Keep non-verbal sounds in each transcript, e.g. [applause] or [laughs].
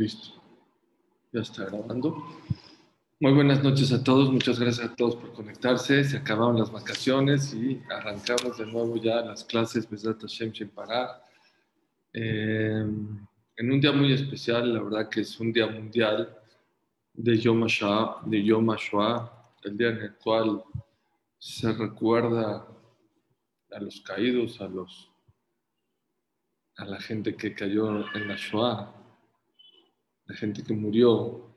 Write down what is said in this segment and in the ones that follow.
Listo. Ya está grabando. Muy buenas noches a todos. Muchas gracias a todos por conectarse. Se acabaron las vacaciones y arrancamos de nuevo ya las clases Besat Hashem sin. Eh, en un día muy especial, la verdad que es un día mundial de Yom HaShoah, de Yom HaShoah, el día en el cual se recuerda a los caídos, a los a la gente que cayó en la Shoah, la gente que murió.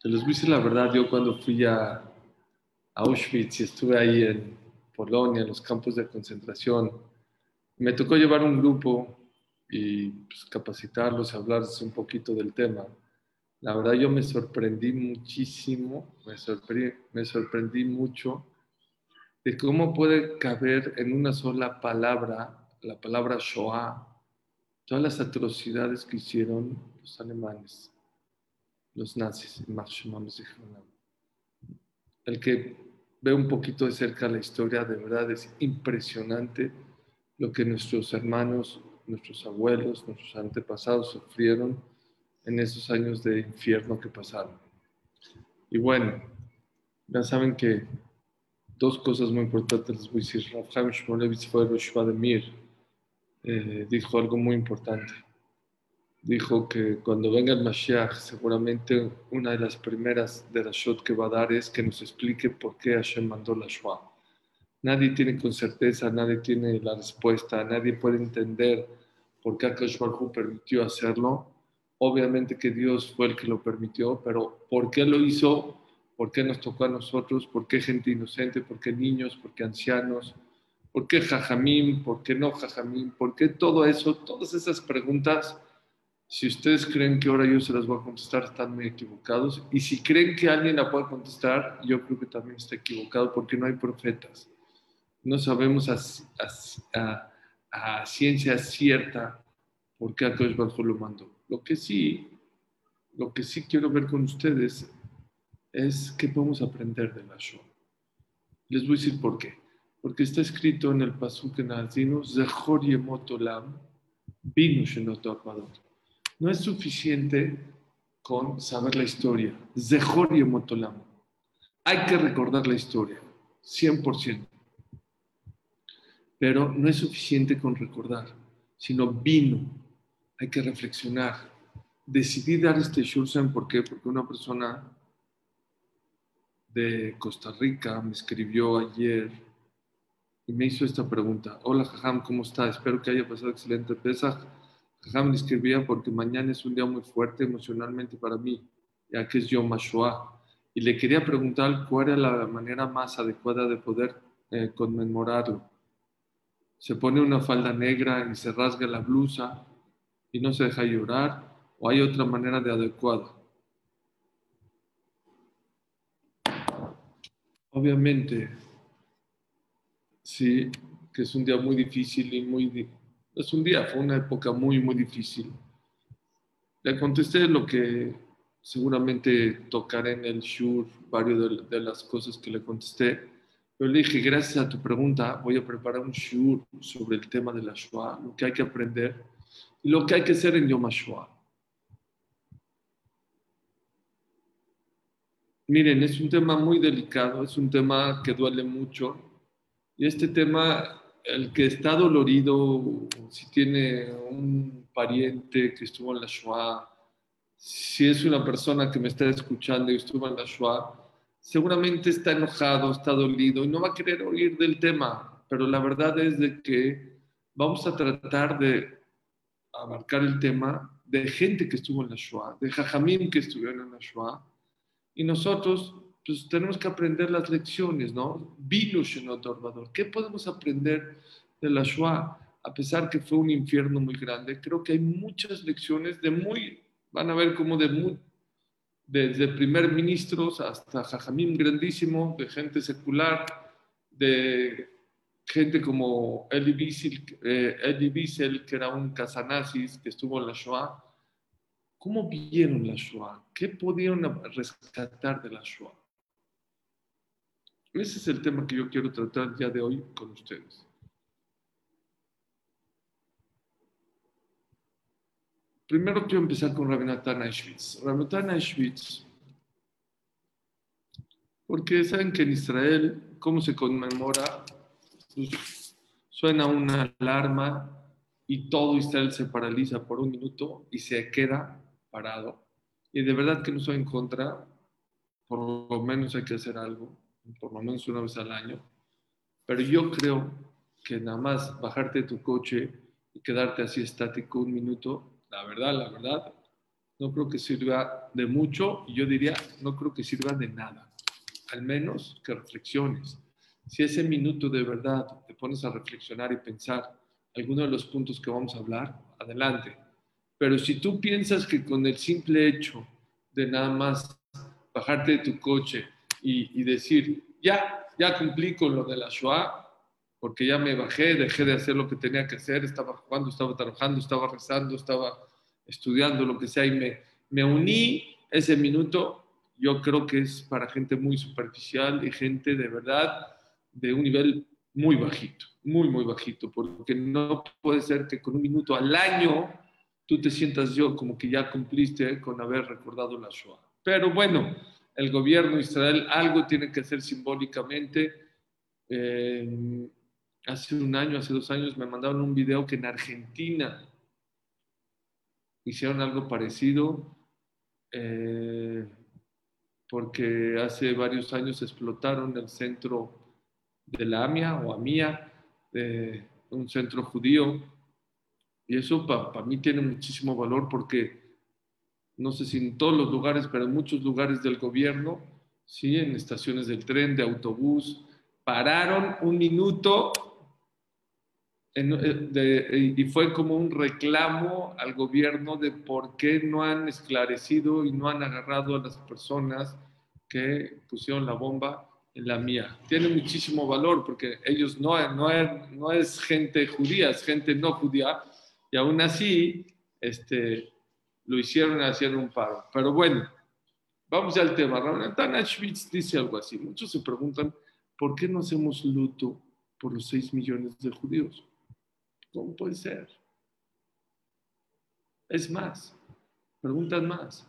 Te a decir la verdad, yo cuando fui a, Auschwitz y estuve ahí en Polonia, en los campos de concentración, me tocó llevar un grupo y pues, capacitarlos, hablarles un poquito del tema. La verdad yo me sorprendí muchísimo, me sorprendí, me sorprendí mucho de cómo puede caber en una sola palabra la palabra Shoah, todas las atrocidades que hicieron los alemanes, los nazis, el que ve un poquito de cerca la historia, de verdad es impresionante lo que nuestros hermanos, nuestros abuelos, nuestros antepasados sufrieron en esos años de infierno que pasaron. Y bueno, ya saben que dos cosas muy importantes les voy a decir. Rav Chaim Shmolevitz fue de Mir, eh, dijo algo muy importante. Dijo que cuando venga el Mashiach, seguramente una de las primeras de las shot que va a dar es que nos explique por qué Hashem mandó la Shoah. Nadie tiene con certeza, nadie tiene la respuesta, nadie puede entender por qué Akash permitió hacerlo. Obviamente que Dios fue el que lo permitió, pero ¿por qué lo hizo? ¿Por qué nos tocó a nosotros? ¿Por qué gente inocente? ¿Por qué niños? ¿Por qué ancianos? ¿Por qué jajamín? ¿Por qué no jajamín? ¿Por qué todo eso? Todas esas preguntas, si ustedes creen que ahora yo se las voy a contestar, están muy equivocados. Y si creen que alguien la puede contestar, yo creo que también está equivocado porque no hay profetas. No sabemos a, ciencia cierta por qué Akash Bajo lo mandó. Lo que sí, lo que sí quiero ver con ustedes es qué podemos aprender de la show. Les voy a decir por qué porque está escrito en el Pasuk en Azino, Zehor Yemotolam, Binu No es suficiente con saber la historia. Zehor Yemotolam. Hay que recordar la historia, 100%. Pero no es suficiente con recordar, sino vino. Hay que reflexionar. Decidí dar este shursen, ¿por qué? Porque una persona de Costa Rica me escribió ayer y me hizo esta pregunta. Hola, Jajam, ¿cómo está? Espero que haya pasado excelente Pesaj. Jajam escribía porque mañana es un día muy fuerte emocionalmente para mí, ya que es Yom. Y le quería preguntar cuál era la manera más adecuada de poder eh, conmemorarlo. ¿Se pone una falda negra y se rasga la blusa y no se deja llorar? ¿O hay otra manera de adecuado? Obviamente, Sí, que es un día muy difícil y muy... Es un día, fue una época muy, muy difícil. Le contesté lo que seguramente tocaré en el Shur, varios de, las cosas que le contesté. Pero le dije, gracias a tu pregunta, voy a preparar un Shur sobre el tema de la Shoah, lo que hay que aprender y lo que hay que hacer en Yom HaShoah. Miren, es un tema muy delicado, es un tema que duele mucho y este tema, el que está dolorido, si tiene un pariente que estuvo en la Shoah, si es una persona que me está escuchando y estuvo en la Shoah, seguramente está enojado, está dolido y no va a querer oír del tema. Pero la verdad es de que vamos a tratar de abarcar el tema de gente que estuvo en la Shoah, de Jajamín que estuvieron en la Shoah, y nosotros pues tenemos que aprender las lecciones, ¿no? Vino Shenot ¿Qué podemos aprender de la Shoah? A pesar que fue un infierno muy grande, creo que hay muchas lecciones de muy, van a ver como de desde primer ministros hasta Jajamim grandísimo, de gente secular, de gente como Eli Wiesel, eh, que era un casanazis que estuvo en la Shoah. ¿Cómo vieron la Shoah? ¿Qué podían rescatar de la Shoah? Ese es el tema que yo quiero tratar ya de hoy con ustedes. primero quiero empezar con Rabinatán Auschwitz. Rabinatán Auschwitz, porque saben que en Israel, ¿cómo se conmemora? Pues, suena una alarma y todo Israel se paraliza por un minuto y se queda parado. Y de verdad que no estoy en contra, por lo menos hay que hacer algo, por lo menos una vez al año. Pero yo creo que nada más bajarte de tu coche y quedarte así estático un minuto, la verdad, la verdad, no creo que sirva de mucho y yo diría, no creo que sirva de nada. Al menos que reflexiones. Si ese minuto de verdad te pones a reflexionar y pensar alguno de los puntos que vamos a hablar, adelante. Pero si tú piensas que con el simple hecho de nada más bajarte de tu coche y, decir, ya, ya cumplí con lo de la Shoah, porque ya me bajé, dejé de hacer lo que tenía que hacer, estaba jugando, estaba trabajando, estaba rezando, estaba estudiando, lo que sea, y me, me uní ese minuto, yo creo que es para gente muy superficial y gente de verdad de un nivel muy bajito, muy, muy bajito, porque no puede ser que con un minuto al año tú te sientas yo como que ya cumpliste con haber recordado la Shoah. Pero bueno, el gobierno de Israel algo tiene que hacer simbólicamente. Eh, hace un año, hace dos años, me mandaron un video que en Argentina hicieron algo parecido, eh, porque hace varios años explotaron el centro de la AMIA o AMIA, un centro judío, y eso para mí tiene muchísimo valor porque no sé si en todos los lugares, pero en muchos lugares del gobierno, sí, en estaciones del tren, de autobús, pararon un minuto eh, y fue como un reclamo al gobierno de por qué no han esclarecido y no han agarrado a las personas que pusieron la bomba en la mía. Tiene muchísimo valor porque ellos no, no, no es gente judía, es gente no judía y aún así este, lo hicieron hacer un paro. Pero bueno, vamos al tema. Tana Schwitz dice algo así. Muchos se preguntan, ¿por qué no hacemos luto por los 6 millones de judíos? ¿Cómo puede ser? Es más, preguntan más.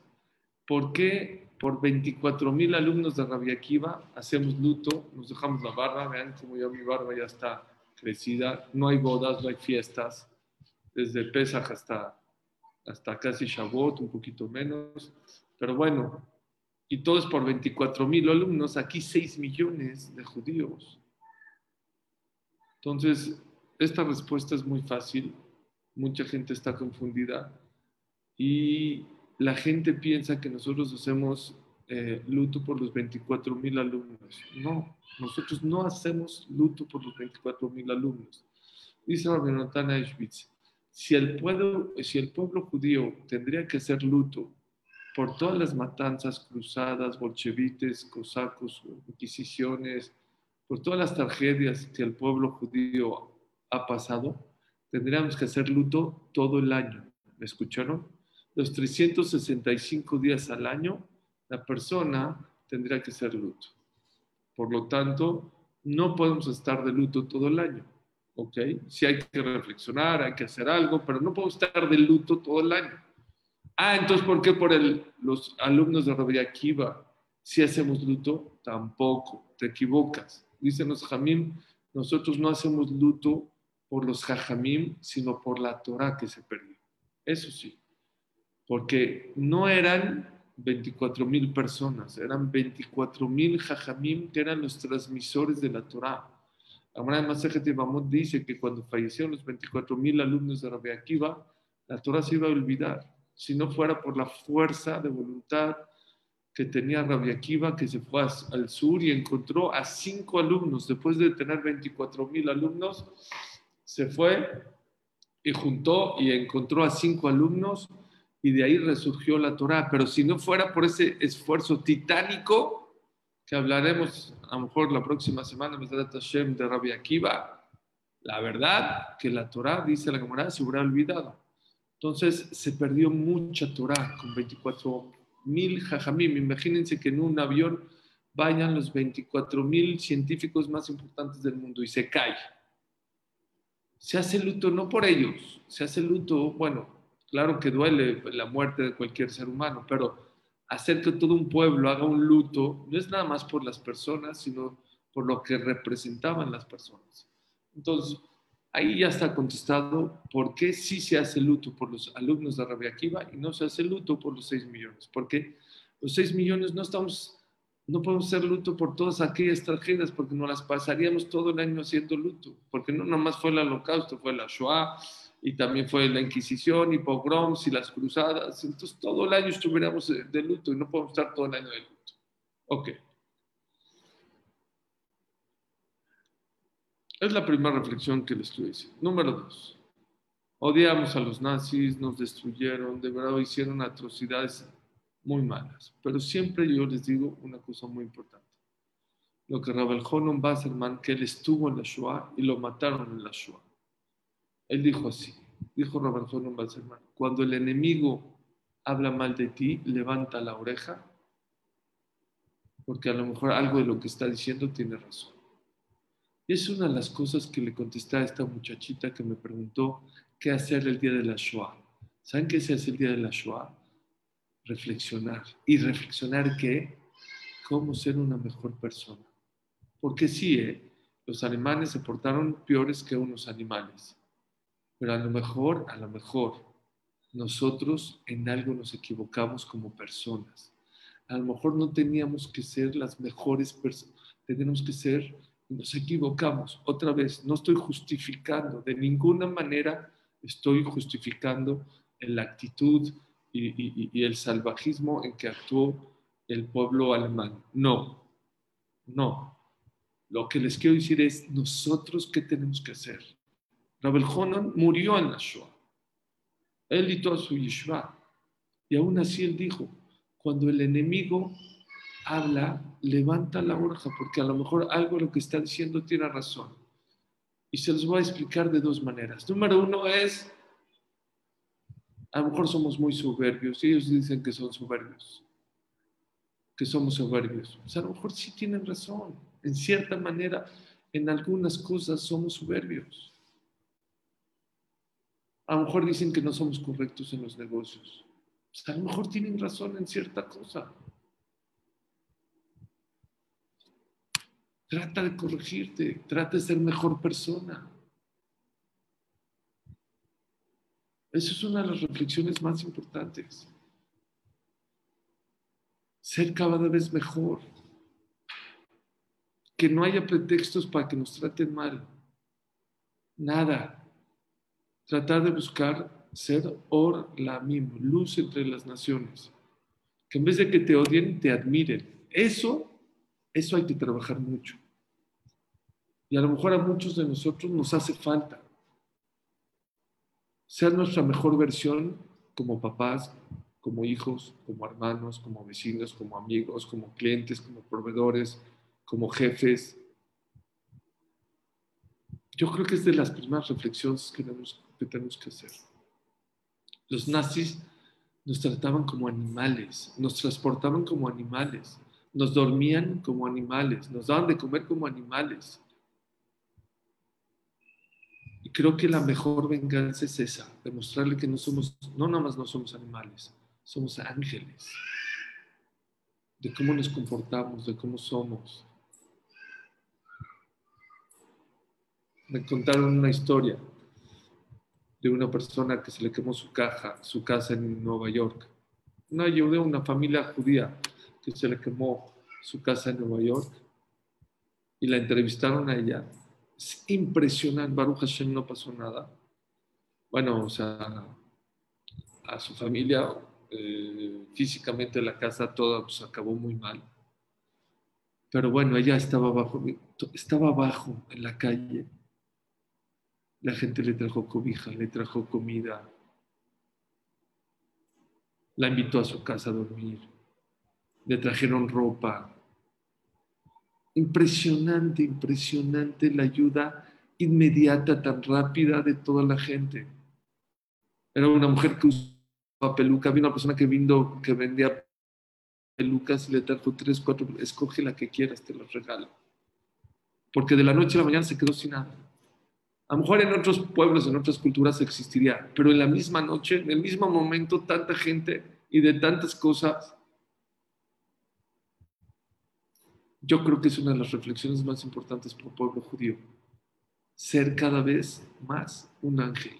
¿Por qué por 24 mil alumnos de Rabia Akiva hacemos luto, nos dejamos la barba? Vean cómo ya mi barba ya está crecida. No hay bodas, no hay fiestas. Desde Pesach hasta, hasta casi Shavuot, un poquito menos. Pero bueno, y todo es por 24 mil alumnos. Aquí 6 millones de judíos. Entonces, esta respuesta es muy fácil, mucha gente está confundida y la gente piensa que nosotros hacemos eh, luto por los 24 mil alumnos. No, nosotros no hacemos luto por los 24 mil alumnos. Dice Rabbi Eichwitz, si el, pueblo, judío tendría que hacer luto por todas las matanzas, cruzadas, bolchevites, cosacos, inquisiciones, por todas las tragedias que el pueblo judío ha pasado, tendríamos que hacer luto todo el año. ¿Me escucharon? Los 365 días al año, la persona tendría que hacer luto. Por lo tanto, no podemos estar de luto todo el año. ¿Ok? Sí hay que reflexionar, hay que hacer algo, pero no podemos estar de luto todo el año. Ah, entonces, ¿por qué por los alumnos de Rabbi Akiva si hacemos luto? Tampoco, te equivocas. Dicen los Jamim, nosotros no hacemos luto por los jajamim, sino por la Torah que se perdió. Eso sí, porque no eran 24 mil personas, eran 24 mil jajamim que eran los transmisores de la Torah. Amara Masejet Ibamot dice que cuando fallecieron los 24 mil alumnos de Rabbi Akiva, la Torah se iba a olvidar, si no fuera por la fuerza de voluntad que tenía Rabbi Akiva, que se fue al sur y encontró a cinco alumnos, después de tener 24 mil alumnos, se fue y juntó y encontró a cinco alumnos y de ahí resurgió la Torah. Pero si no fuera por ese esfuerzo titánico, que hablaremos a lo mejor la próxima semana, de Rabbi Akiva, la verdad que la Torah, dice la Gemara, se hubiera olvidado. Entonces se perdió mucha Torah con 24 mil jajamim. Imagínense que en un avión vayan los 24 mil científicos más importantes del mundo y se cae se hace luto no por ellos, se hace luto, bueno, Claro que duele la muerte de cualquier ser humano, pero hacer que todo un pueblo haga un luto no es nada más por las personas, sino por lo que representaban las personas. Entonces, ahí ya está contestado por qué sí se hace luto por los alumnos de Rabia Akiva y no se hace luto por los 6 millones. Porque los 6 millones no estamos, no podemos hacer luto por todas aquellas tragedias porque nos las pasaríamos todo el año haciendo luto. Porque no nada más fue el holocausto, fue la Shoah, y también fue la Inquisición y pogroms y las cruzadas. Entonces todo el año estuviéramos de luto y no podemos estar todo el año de luto. Ok. Es la primera reflexión que les estoy diciendo. Número dos. Odiamos a los nazis, nos destruyeron, de verdad hicieron atrocidades muy malas. Pero siempre yo les digo una cosa muy importante. Lo que Rabel Honon Basserman, que él estuvo en la Shoah y lo mataron en la Shoah. Él dijo así, dijo Robert Honon Balserman, cuando el enemigo habla mal de ti, levanta la oreja, porque a lo mejor algo de lo que está diciendo tiene razón. Y es una de las cosas que le contesté a esta muchachita que me preguntó qué hacer el día de la Shoah. ¿Saben qué se hace el día de la Shoah? Reflexionar. ¿Y reflexionar qué? Cómo ser una mejor persona. Porque sí, ¿eh? los alemanes se portaron peores que unos animales. Pero a lo mejor, a lo mejor, nosotros en algo nos equivocamos como personas. A lo mejor no teníamos que ser las mejores personas, tenemos que ser, nos equivocamos. Otra vez, no estoy justificando, de ninguna manera estoy justificando la actitud y, y el salvajismo en que actuó el pueblo alemán. No, no. Lo que les quiero decir es, nosotros qué tenemos que hacer Rabel Honan murió en la Shoah. Él y su yeshiva. Y aún así él dijo, cuando el enemigo habla, levanta la oreja, porque a lo mejor algo lo que está diciendo tiene razón. Y se los voy a explicar de dos maneras. Número uno es, a lo mejor somos muy soberbios, y ellos dicen que son soberbios, que somos soberbios. O a lo mejor sí tienen razón. En cierta manera, en algunas cosas somos soberbios. A lo mejor dicen que no somos correctos en los negocios. A lo mejor tienen razón en cierta cosa. Trata de corregirte, trata de ser mejor persona. Esa es una de las reflexiones más importantes. Ser cada vez mejor. Que no haya pretextos para que nos traten mal. Nada tratar de buscar ser or la misma, luz entre las naciones. Que en vez de que te odien, te admiren. Eso, eso hay que trabajar mucho. Y a lo mejor a muchos de nosotros nos hace falta ser nuestra mejor versión como papás, como hijos, como hermanos, como vecinos, como amigos, como clientes, como proveedores, como jefes. Yo creo que es de las primeras reflexiones que tenemos que tenemos que hacer. Los nazis nos trataban como animales, nos transportaban como animales, nos dormían como animales, nos daban de comer como animales. Y creo que la mejor venganza es esa, demostrarle que no somos, no nada más no somos animales, somos ángeles. De cómo nos comportamos, de cómo somos. Me contaron una historia de una persona que se le quemó su caja, su casa en Nueva York. Una ayudé una familia judía que se le quemó su casa en Nueva York y la entrevistaron a ella. Es impresionante, Baruch Hashem no pasó nada. Bueno, o sea, a su familia, eh, físicamente la casa toda pues, acabó muy mal. Pero bueno, ella estaba abajo, estaba abajo en la calle la gente le trajo cobija, le trajo comida, la invitó a su casa a dormir, le trajeron ropa. Impresionante, impresionante la ayuda inmediata, tan rápida de toda la gente. Era una mujer que usaba peluca, había una persona que, vino, que vendía pelucas y le trajo tres, cuatro, escoge la que quieras, te la regalo. Porque de la noche a la mañana se quedó sin nada A lo mejor en otros pueblos, en otras culturas existiría, pero en la misma noche, en el mismo momento, tanta gente y de tantas cosas. Yo creo que es una de las reflexiones más importantes para el pueblo judío. Ser cada vez más un ángel,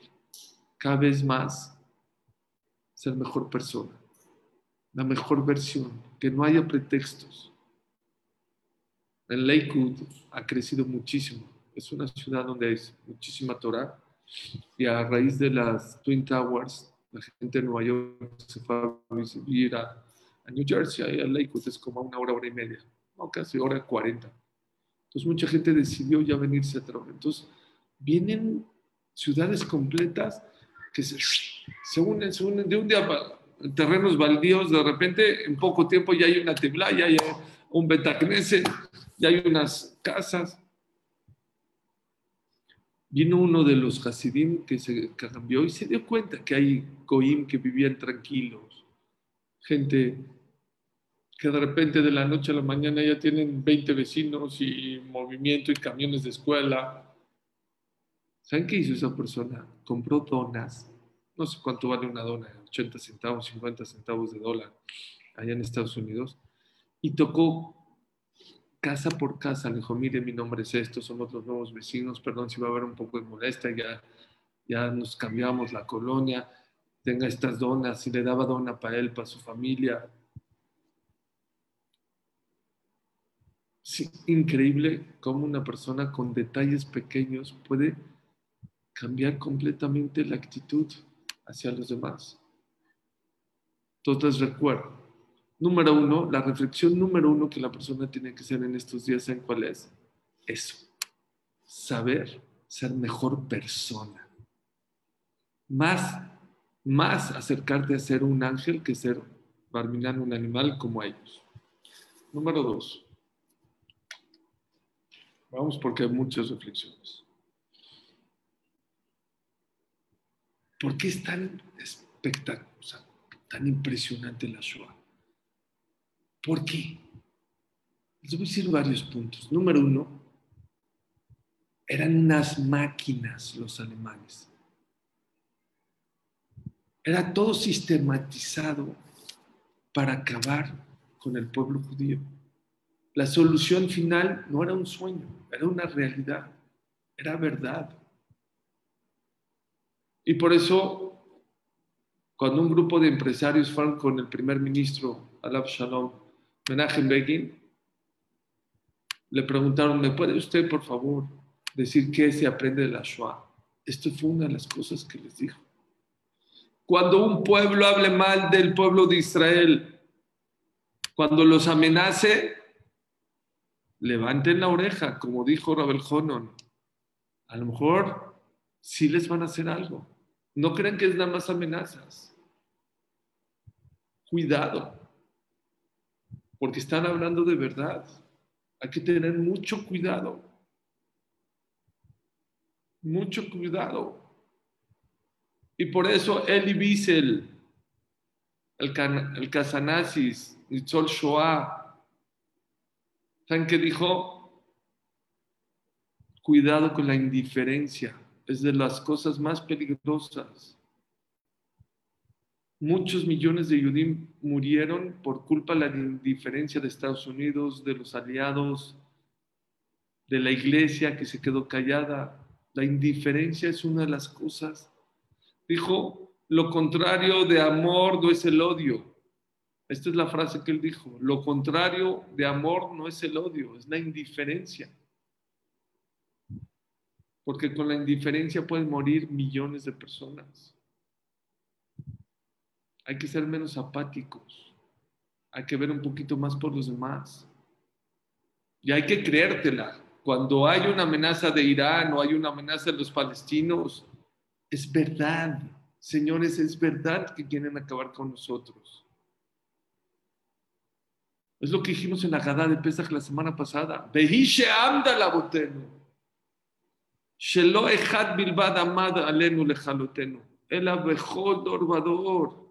cada vez más ser mejor persona, la mejor versión, que no haya pretextos. El Lakewood ha crecido muchísimo. Es una ciudad donde hay muchísima Torah y a raíz de las Twin Towers, la gente de Nueva York se fue a vivir a, New Jersey a Lakewood, es como una hora, hora y media, no, casi hora cuarenta. Entonces mucha gente decidió ya venirse a trabajar. Entonces vienen ciudades completas que se, se unen, se unen de un día para terrenos baldíos, de repente en poco tiempo ya hay una tebla, ya hay un betacnese, ya hay unas casas. Vino uno de los Hasidim que se cambió y se dio cuenta que hay Goim que vivían tranquilos, gente que de repente de la noche a la mañana ya tienen 20 vecinos y movimiento y camiones de escuela. ¿Saben qué hizo esa persona? Compró donas no sé cuánto vale una dona, 80 centavos, 50 centavos de dólar allá en Estados Unidos, y tocó casa por casa, le dijo, mire, mi nombre es esto, somos los nuevos vecinos, perdón si va a haber un poco de molestia, ya, ya nos cambiamos la colonia, tenga estas donas, y le daba dona para él, para su familia. Sí, increíble cómo una persona con detalles pequeños puede cambiar completamente la actitud hacia los demás. Entonces recuerdo, número uno, la reflexión número uno que la persona tiene que hacer en estos días, ¿en cuál es? Eso, saber ser mejor persona. Más, más acercarte a ser un ángel que ser barminando un animal como ellos. Número dos. Vamos porque hay muchas reflexiones. ¿Por qué es tan espectacular, tan impresionante la Shoah? ¿Por qué? Les voy a decir varios puntos. Número uno, eran unas máquinas los alemanes. Era todo sistematizado para acabar con el pueblo judío. La solución final no era un sueño, era una realidad, era verdad. Y por eso, cuando un grupo de empresarios fueron con el primer ministro, Alab Shalom, Menachem Begin, le preguntaron, ¿me puede usted, por favor, decir qué se aprende de la Shoah? Esto fue una de las cosas que les dijo. Cuando un pueblo hable mal del pueblo de Israel, cuando los amenace, levanten la oreja, como dijo Rabel Honon. A lo mejor sí les van a hacer algo. No crean que es nada más amenazas. Cuidado, porque están hablando de verdad. Hay que tener mucho cuidado. Mucho cuidado. Y por eso Eli Wiesel, el, el Casanasis, Nitzol Shoah, ¿saben dijo? Cuidado con la indiferencia es de las cosas más peligrosas. Muchos millones de judíos murieron por culpa de la indiferencia de Estados Unidos, de los aliados, de la iglesia que se quedó callada. La indiferencia es una de las cosas. Dijo, lo contrario de amor no es el odio. Esta es la frase que él dijo. Lo contrario de amor no es el odio, es la indiferencia porque con la indiferencia pueden morir millones de personas. Hay que ser menos apáticos. Hay que ver un poquito más por los demás. Y hay que creértela. Cuando hay una amenaza de Irán o hay una amenaza de los palestinos, es verdad. Señores, es verdad que quieren acabar con nosotros. Es lo que dijimos en la Gadá de Pesach la semana pasada. Shelo echad bilbad amad alenu lechalotenu. El abejol dorvador.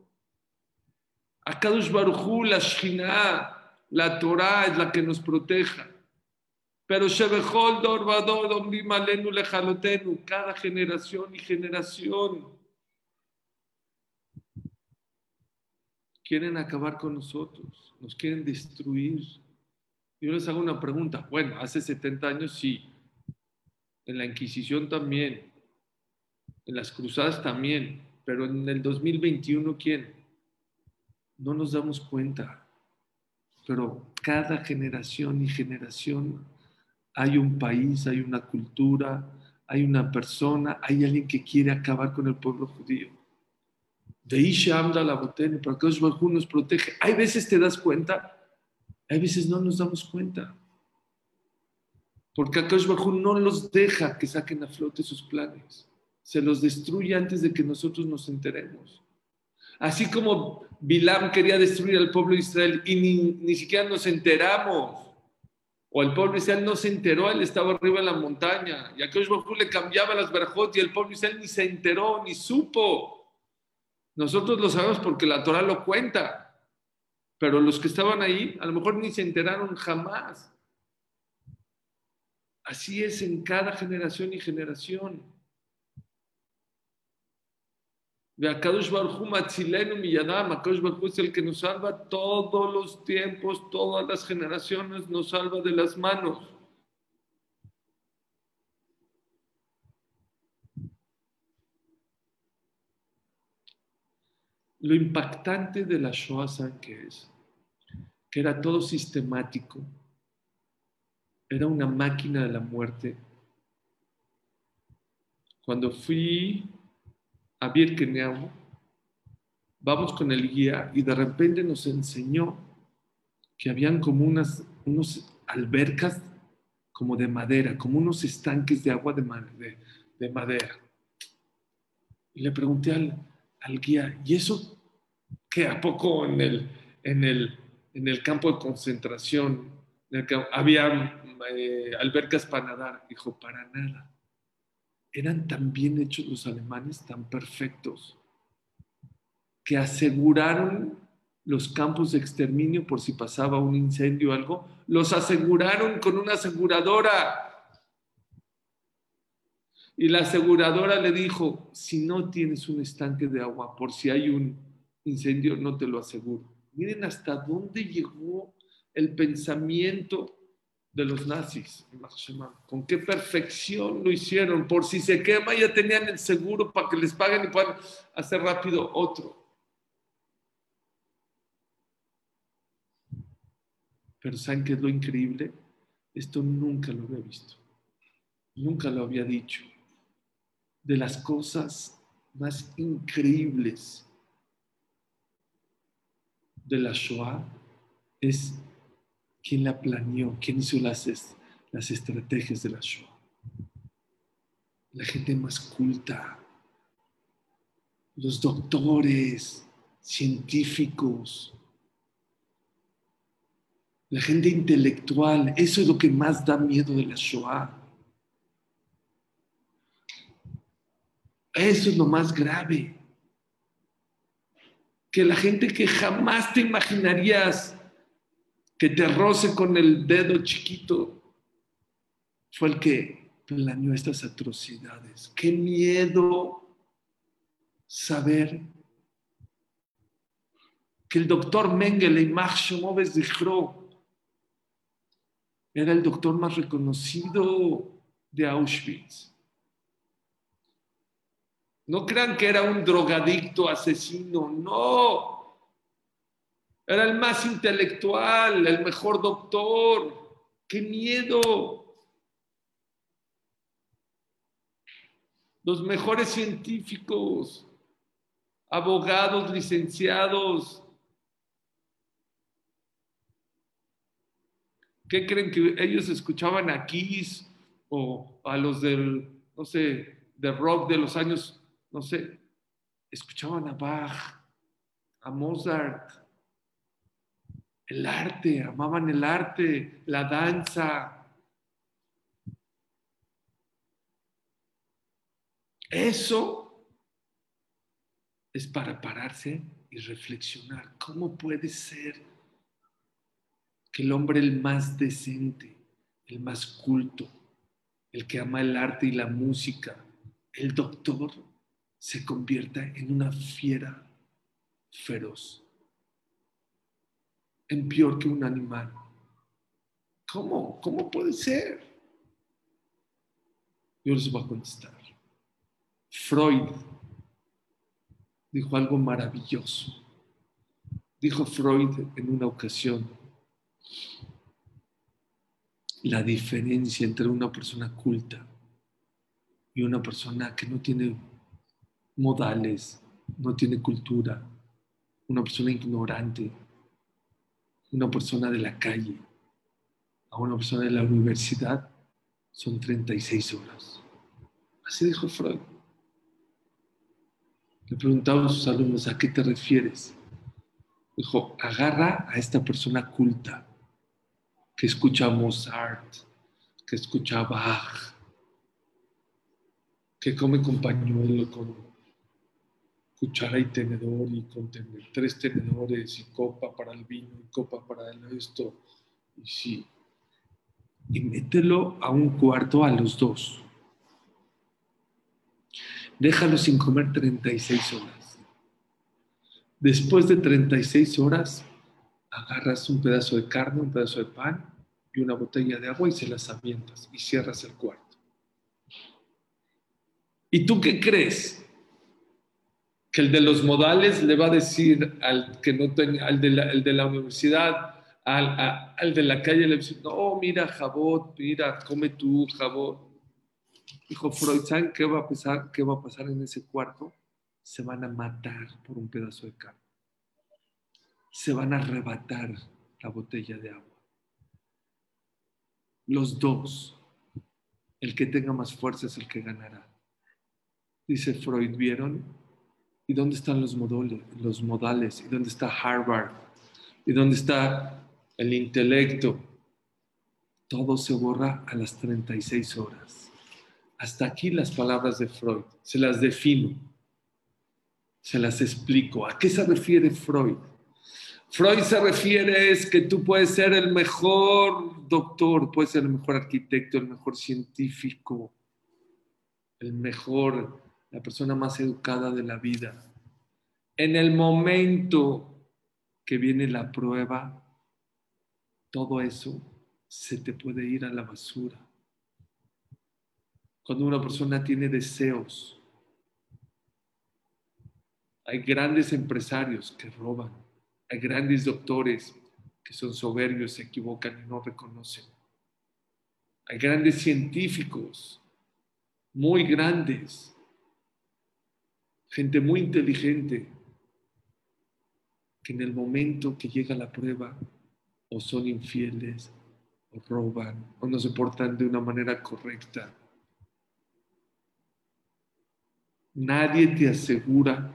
Akadosh Barujú, la Shina, la Torah es la que nos proteja. Pero Shebehol, Dorvador, Omrim, Alenu, Lejalotenu, cada generación y generación quieren acabar con nosotros, nos quieren destruir. Yo les hago una pregunta. Bueno, hace 70 años sí, en la Inquisición también, en las cruzadas también, pero en el 2021 ¿quién? No nos damos cuenta, pero cada generación y generación hay un país, hay una cultura, hay una persona, hay alguien que quiere acabar con el pueblo judío. De Isha Amda la botella, pero Akash Bajú nos protege. Hay veces te das cuenta, hay veces no nos damos cuenta. Porque Akash Bajú no los deja que saquen a flote sus planes. Se los destruye antes de que nosotros nos enteremos. Así como Bilam quería destruir al pueblo de Israel y ni, ni siquiera nos enteramos o el pueblo Israel no se enteró, él estaba arriba en la montaña. Y a Bajú le cambiaba las verajot y el pueblo Israel ni se enteró, ni supo. Nosotros lo sabemos porque la Torah lo cuenta. Pero los que estaban ahí a lo mejor ni se enteraron jamás. Así es en cada generación y generación. Es el que nos salva todos los tiempos, todas las generaciones, nos salva de las manos. Lo impactante de la Shoah, ¿saben qué es? Que era todo sistemático, era una máquina de la muerte. Cuando fui a Birkenau, vamos con el guía y de repente nos enseñó que habían como unas unos albercas como de madera, como unos estanques de agua de, de, madera. Y le pregunté al, al, guía, ¿y eso qué? ¿A poco en el, en el, en el campo de concentración había eh, albercas para nadar? Dijo, para nada eran tan bien hechos los alemanes, tan perfectos, que aseguraron los campos de exterminio por si pasaba un incendio o algo, los aseguraron con una aseguradora. Y la aseguradora le dijo, si no tienes un estanque de agua, por si hay un incendio, no te lo aseguro. Miren hasta dónde llegó el pensamiento de los nazis, con qué perfección lo hicieron. Por si se quema, ya tenían el seguro para que les paguen y puedan hacer rápido otro. Pero ¿saben qué es lo increíble? Esto nunca lo había visto. Nunca lo había dicho. De las cosas más increíbles de la Shoah es ¿Quién la planeó? ¿Quién hizo las, las estrategias de la Shoah? La gente más culta, los doctores, científicos, la gente intelectual. Eso es lo que más da miedo de la Shoah. Eso es lo más grave. Que la gente que jamás te imaginarías que te roce con el dedo chiquito, fue el que planeó estas atrocidades. Qué miedo saber que el doctor Mengele y dijo era el doctor más reconocido de Auschwitz. No crean que era un drogadicto asesino, no. Era el más intelectual, el mejor doctor. ¡Qué miedo! Los mejores científicos, abogados, licenciados. ¿Qué creen que ellos escuchaban a Kiss o a los del, no sé, de rock de los años, no sé, escuchaban a Bach, a Mozart, el arte, amaban el arte, la danza. Eso es para pararse y reflexionar. ¿Cómo puede ser que el hombre el más decente, el más culto, el que ama el arte y la música, el doctor, se convierta en una fiera feroz, en peor que un animal. ¿Cómo? ¿Cómo puede ser? Yo les voy a contestar. Freud dijo algo maravilloso. Dijo Freud en una ocasión, la diferencia entre una persona culta y una persona que no tiene modales, no tiene cultura, una persona ignorante, una persona de la calle, a una persona de la universidad, son 36 horas. Así dijo Freud. Le preguntaba a sus alumnos, ¿a qué te refieres? Dijo, agarra a esta persona culta que escucha Mozart, que escucha Bach, que come con pañuelo, con cuchara y tenedor y con tres tenedores y copa para el vino y copa para el esto. Y sí. Y mételo a un cuarto a los dos. Déjalo sin comer 36 horas. Después de 36 horas, agarras un pedazo de carne, un pedazo de pan y una botella de agua y se las avientas y cierras el cuarto. ¿Y tú qué crees? Que el de los modales le va a decir al que no tenga, al de la, de la universidad, al, al, de la calle, le va a decir, no, mira, Jabot, mira, come tú, Jabot. Dijo Freud, ¿saben qué va, a pasar, qué va a pasar en ese cuarto? Se van a matar por un pedazo de carne. Se van a arrebatar la botella de agua. Los dos, el que tenga más fuerza es el que ganará. Dice Freud, ¿vieron? ¿Y dónde están los modales? Los modales? ¿Y dónde está Harvard? ¿Y dónde está el intelecto? Todo se borra a las 36 horas. Hasta aquí las palabras de Freud. Se las defino. Se las explico. ¿A qué se refiere Freud? Freud se refiere es que tú puedes ser el mejor doctor, puedes ser el mejor arquitecto, el mejor científico, el mejor, la persona más educada de la vida. En el momento que viene la prueba, todo eso se te puede ir a la basura cuando una persona tiene deseos. Hay grandes empresarios que roban, hay grandes doctores que son soberbios, se equivocan y no reconocen. Hay grandes científicos, muy grandes, gente muy inteligente, que en el momento que llega la prueba o son infieles, o roban, o no se portan de una manera correcta, Nadie te asegura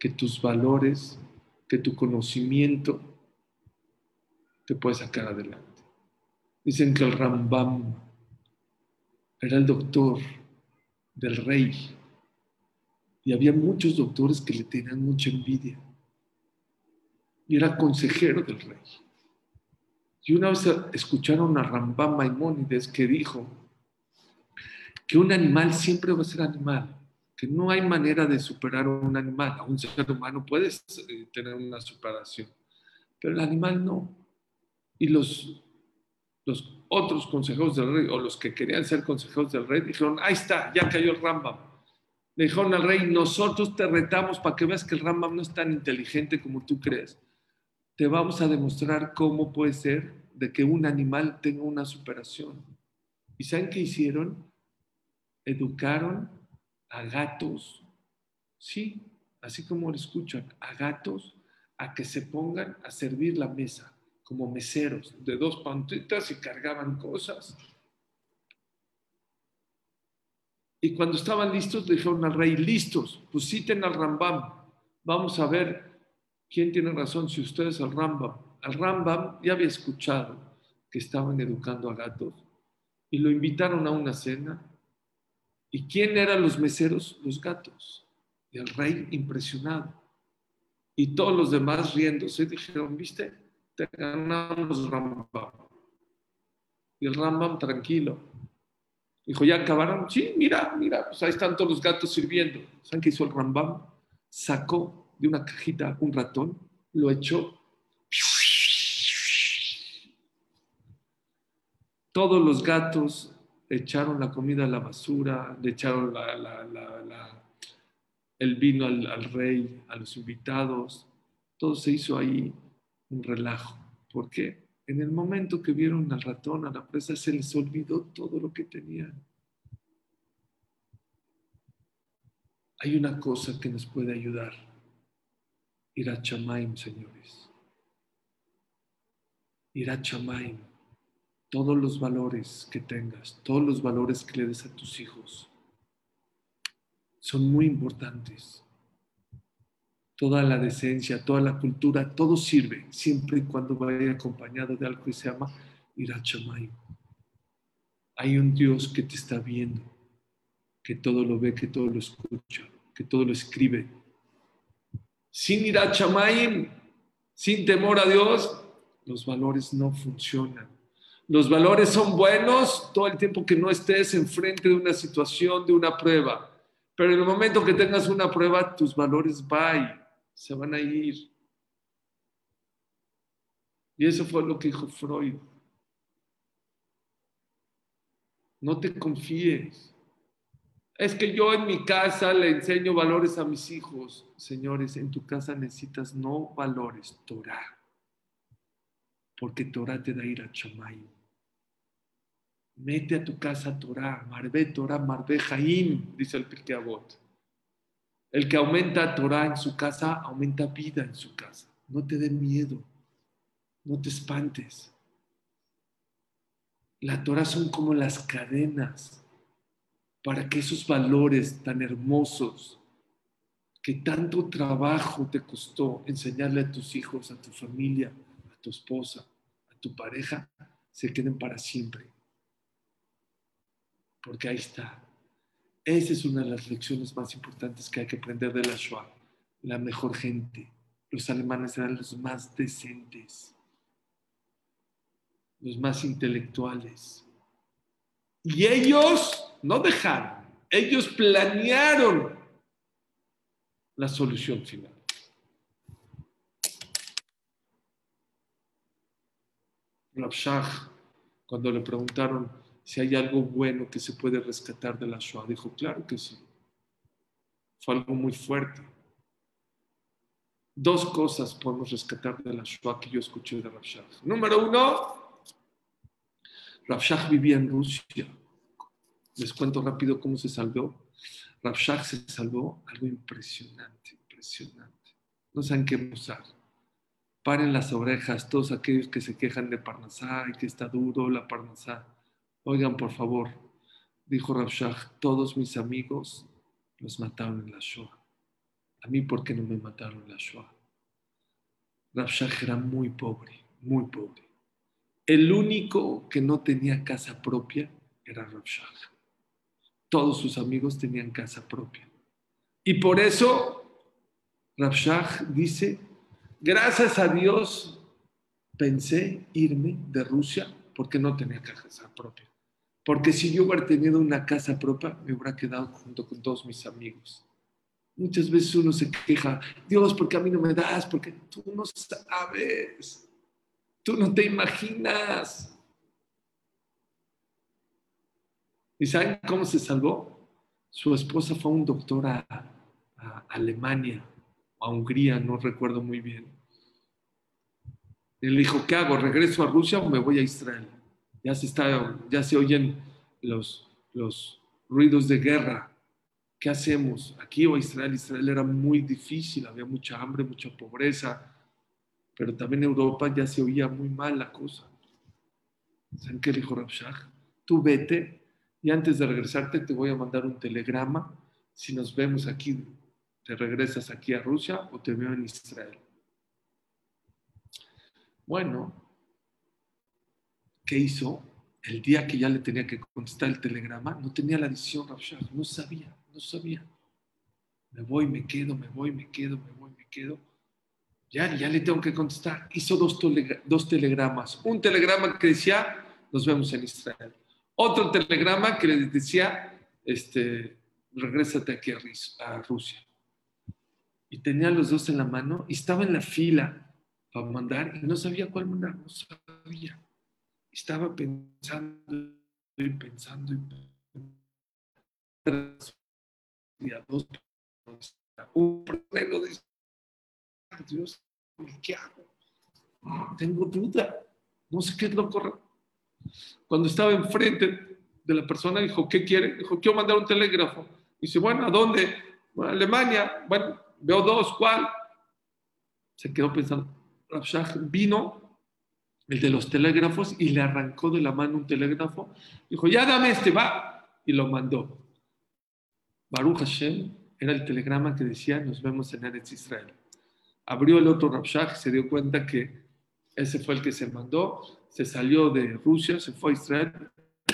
que tus valores, que tu conocimiento te puede sacar adelante. Dicen que el Rambam era el doctor del rey y había muchos doctores que le tenían mucha envidia y era consejero del rey. Y una vez escucharon a Rambam Maimónides que dijo que un animal siempre va a ser animal no hay manera de superar a un animal. A un ser humano puedes eh, tener una superación, pero el animal no. Y los, los otros consejeros del rey, o los que querían ser consejeros del rey, dijeron, ahí está, ya cayó el Rambam. Le dijeron al rey, nosotros te retamos para que veas que el Rambam no es tan inteligente como tú crees. Te vamos a demostrar cómo puede ser de que un animal tenga una superación. ¿Y saben qué hicieron? Educaron a gatos, sí, así como lo escuchan, a gatos a que se pongan a servir la mesa como meseros de dos pantitas y cargaban cosas. Y cuando estaban listos, dijeron al rey, listos, pues al Rambam. Vamos a ver quién tiene razón, si ustedes al Rambam. Al Rambam ya había escuchado que estaban educando a gatos y lo invitaron a una cena ¿Y quién eran los meseros? Los gatos. Y el rey impresionado. Y todos los demás riéndose dijeron, viste, te ganamos Rambam. Y el Rambam tranquilo. Dijo, ¿ya acabaron? Sí, mira, mira, pues ahí están todos los gatos sirviendo. ¿Saben qué hizo el Rambam? Sacó de una cajita un ratón, lo echó. Todos los gatos echaron la comida a la basura, le echaron el vino al, al rey, a los invitados. Todo se hizo ahí un relajo. ¿Por qué? En el momento que vieron al ratón, a la presa, se les olvidó todo lo que tenían. Hay una cosa que nos puede ayudar. Ir a Chamaim, señores. Ir a Chamaim. Todos los valores que tengas, todos los valores que le des a tus hijos, son muy importantes toda la decencia, toda la cultura, todo sirve, siempre y cuando vaya acompañado de algo que se llama Irachamay. Hay un Dios que te está viendo, que todo lo ve, que todo lo escucha, que todo lo escribe. Sin Irachamayim, sin temor a Dios, los valores no funcionan. Los valores son buenos todo el tiempo que no estés enfrente de una situación, de una prueba. Pero en el momento que tengas una prueba, tus valores van se van a ir. Y eso fue lo que dijo Freud. No te confíes. Es que yo en mi casa le enseño valores a mis hijos. Señores, en tu casa necesitas no valores, Torah. Porque Torah te da ir a Chamay. Mete a tu casa Torah, Marbe Torah, Marbe Jaim, dice el Pirkei el que aumenta Torah en su casa, aumenta vida en su casa. No te dé miedo, no te espantes. La Torah son como las cadenas para que esos valores tan hermosos que tanto trabajo te costó enseñarle a tus hijos, a tu familia, a tu esposa, a tu pareja, se queden para siempre. Porque ahí está, esa es una de las lecciones más importantes que hay que aprender de la Shoah. La mejor gente. Los alemanes eran los más decentes, los más intelectuales. Y ellos no dejaron, ellos planearon la solución final. Rabshah, cuando le preguntaron, si hay algo bueno que se puede rescatar de la Shoah. Dijo, claro que sí. Fue algo muy fuerte. Dos cosas podemos rescatar de la Shoah que yo escuché de Rafshah. Número uno, Rafshah vivía en Rusia. Les cuento rápido cómo se salvó. Rafshah se salvó algo impresionante, impresionante. No saben qué usar. Paren las orejas todos aquellos que se quejan de Parnasá y que está duro la Parnasá Oigan, por favor, dijo Rabshah, todos mis amigos los mataron en la Shoah. A mí, ¿por qué no me mataron en la Shoah? Rabshah era muy pobre, muy pobre. El único que no tenía casa propia era Rabshah. Todos sus amigos tenían casa propia. Y por eso Rabshah dice, gracias a Dios pensé irme de Rusia porque no tenía casa propia. Porque si yo hubiera tenido una casa propia, me hubiera quedado junto con todos mis amigos. Muchas veces uno se queja, Dios, ¿por qué a mí no me das? Porque tú no sabes, tú no te imaginas. ¿Y saben cómo se salvó? Su esposa fue un doctor a, Alemania o a Hungría, no recuerdo muy bien. Le dijo, ¿qué hago? ¿Regreso a Rusia o me voy a Israel? Ya se, está, ya se oyen los, los ruidos de guerra. ¿Qué hacemos? Aquí o Israel, Israel era muy difícil, había mucha hambre, mucha pobreza, pero también en Europa ya se oía muy mal la cosa. ¿Saben qué dijo Rabshah? Tú vete y antes de regresarte te voy a mandar un telegrama. Si nos vemos aquí, te regresas aquí a Rusia o te veo en Israel. Bueno, ¿Qué hizo? El día que ya le tenía que contestar el telegrama, no tenía la decisión no sabía, no sabía. Me voy, me quedo, me voy, me quedo, me voy, me quedo. Ya, ya le tengo que contestar. Hizo dos, dos telegramas. Un telegrama que decía, nos vemos en Israel. Otro telegrama que le decía, este, regrésate aquí a Rusia. Y tenía los dos en la mano y estaba en la fila para mandar y no sabía cuál mandar, no sabía. Estaba pensando y pensando y pensando. dos, un de Dios, ¿qué hago? Tengo duda, no sé qué es lo correcto. Cuando estaba enfrente de la persona, dijo, ¿qué quiere? Dijo, quiero mandar un telégrafo. Dice, bueno, ¿a dónde? Bueno, Alemania. Bueno, veo dos, ¿cuál? Se quedó pensando. Rabshah vino, el de los telégrafos, y le arrancó de la mano un telégrafo. Dijo, ya dame este, va. Y lo mandó. Baruch Hashem era el telegrama que decía, nos vemos en Eretz Israel. Abrió el otro Rabshah, se dio cuenta que ese fue el que se mandó, se salió de Rusia, se fue a Israel,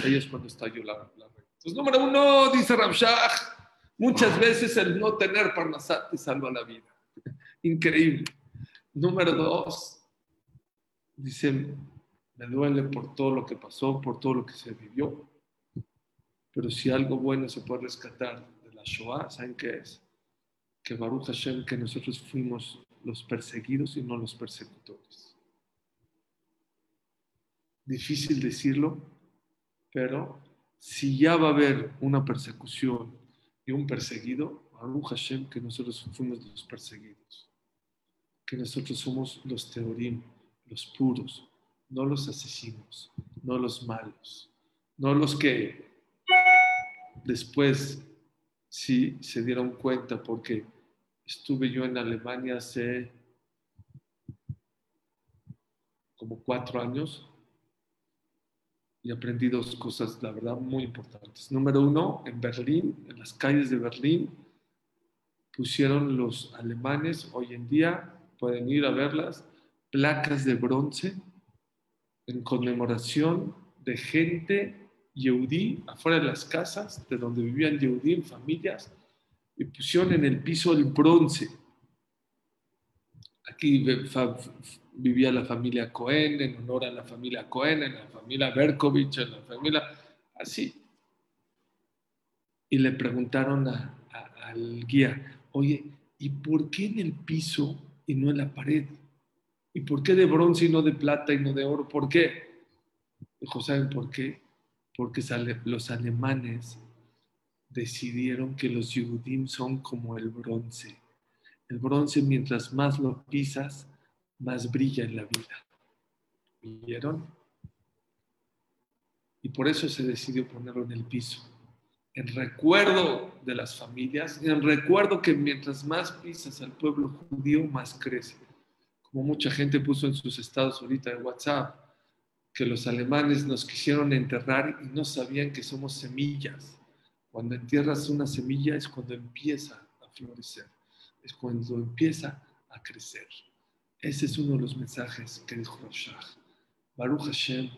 ahí es cuando estalló la, Entonces, número uno, dice Rabshah, muchas veces el no tener Parnasat te salva la vida. [laughs] Increíble. Número dos, dice, me duele por todo lo que pasó, por todo lo que se vivió, pero si algo bueno se puede rescatar de la Shoah, ¿saben qué es? Que Baruch Hashem, que nosotros fuimos los perseguidos y no los persecutores. Difícil decirlo, pero si ya va a haber una persecución y un perseguido, Baruch Hashem, que nosotros fuimos los perseguidos, que nosotros somos los teorim, los puros, no los asesinos, no los malos, no los que después sí se dieron cuenta porque estuve yo en Alemania hace como cuatro años y aprendí dos cosas, la verdad, muy importantes. Número uno, en Berlín, en las calles de Berlín, pusieron los alemanes, hoy en día pueden ir a verlas, placas de bronce en conmemoración de gente yehudí afuera de las casas, de donde vivían yehudí en familias, y pusieron en el piso el bronce. Aquí vivía la familia Cohen, en honor a la familia Cohen, en la familia Berkovich, en la familia así. Y le preguntaron al guía, oye, ¿y por qué en el piso y no en la pared? ¿Y por qué de bronce y no de plata y no de oro? ¿Por qué? Dijo, ¿saben por qué? Porque los alemanes decidieron que los Yehudim son como el bronce. El bronce, mientras más lo pisas, más brilla en la vida. ¿Vieron? Y por eso se decidió ponerlo en el piso. En recuerdo de las familias, en recuerdo que mientras más pisas al pueblo judío, más crece. Como mucha gente puso en sus estados ahorita en WhatsApp, que los alemanes nos quisieron enterrar y no sabían que somos semillas cuando entierras una semilla es cuando empieza a florecer, es cuando empieza a crecer. Ese es uno de los mensajes que dijo Rashah. Baruch Hashem,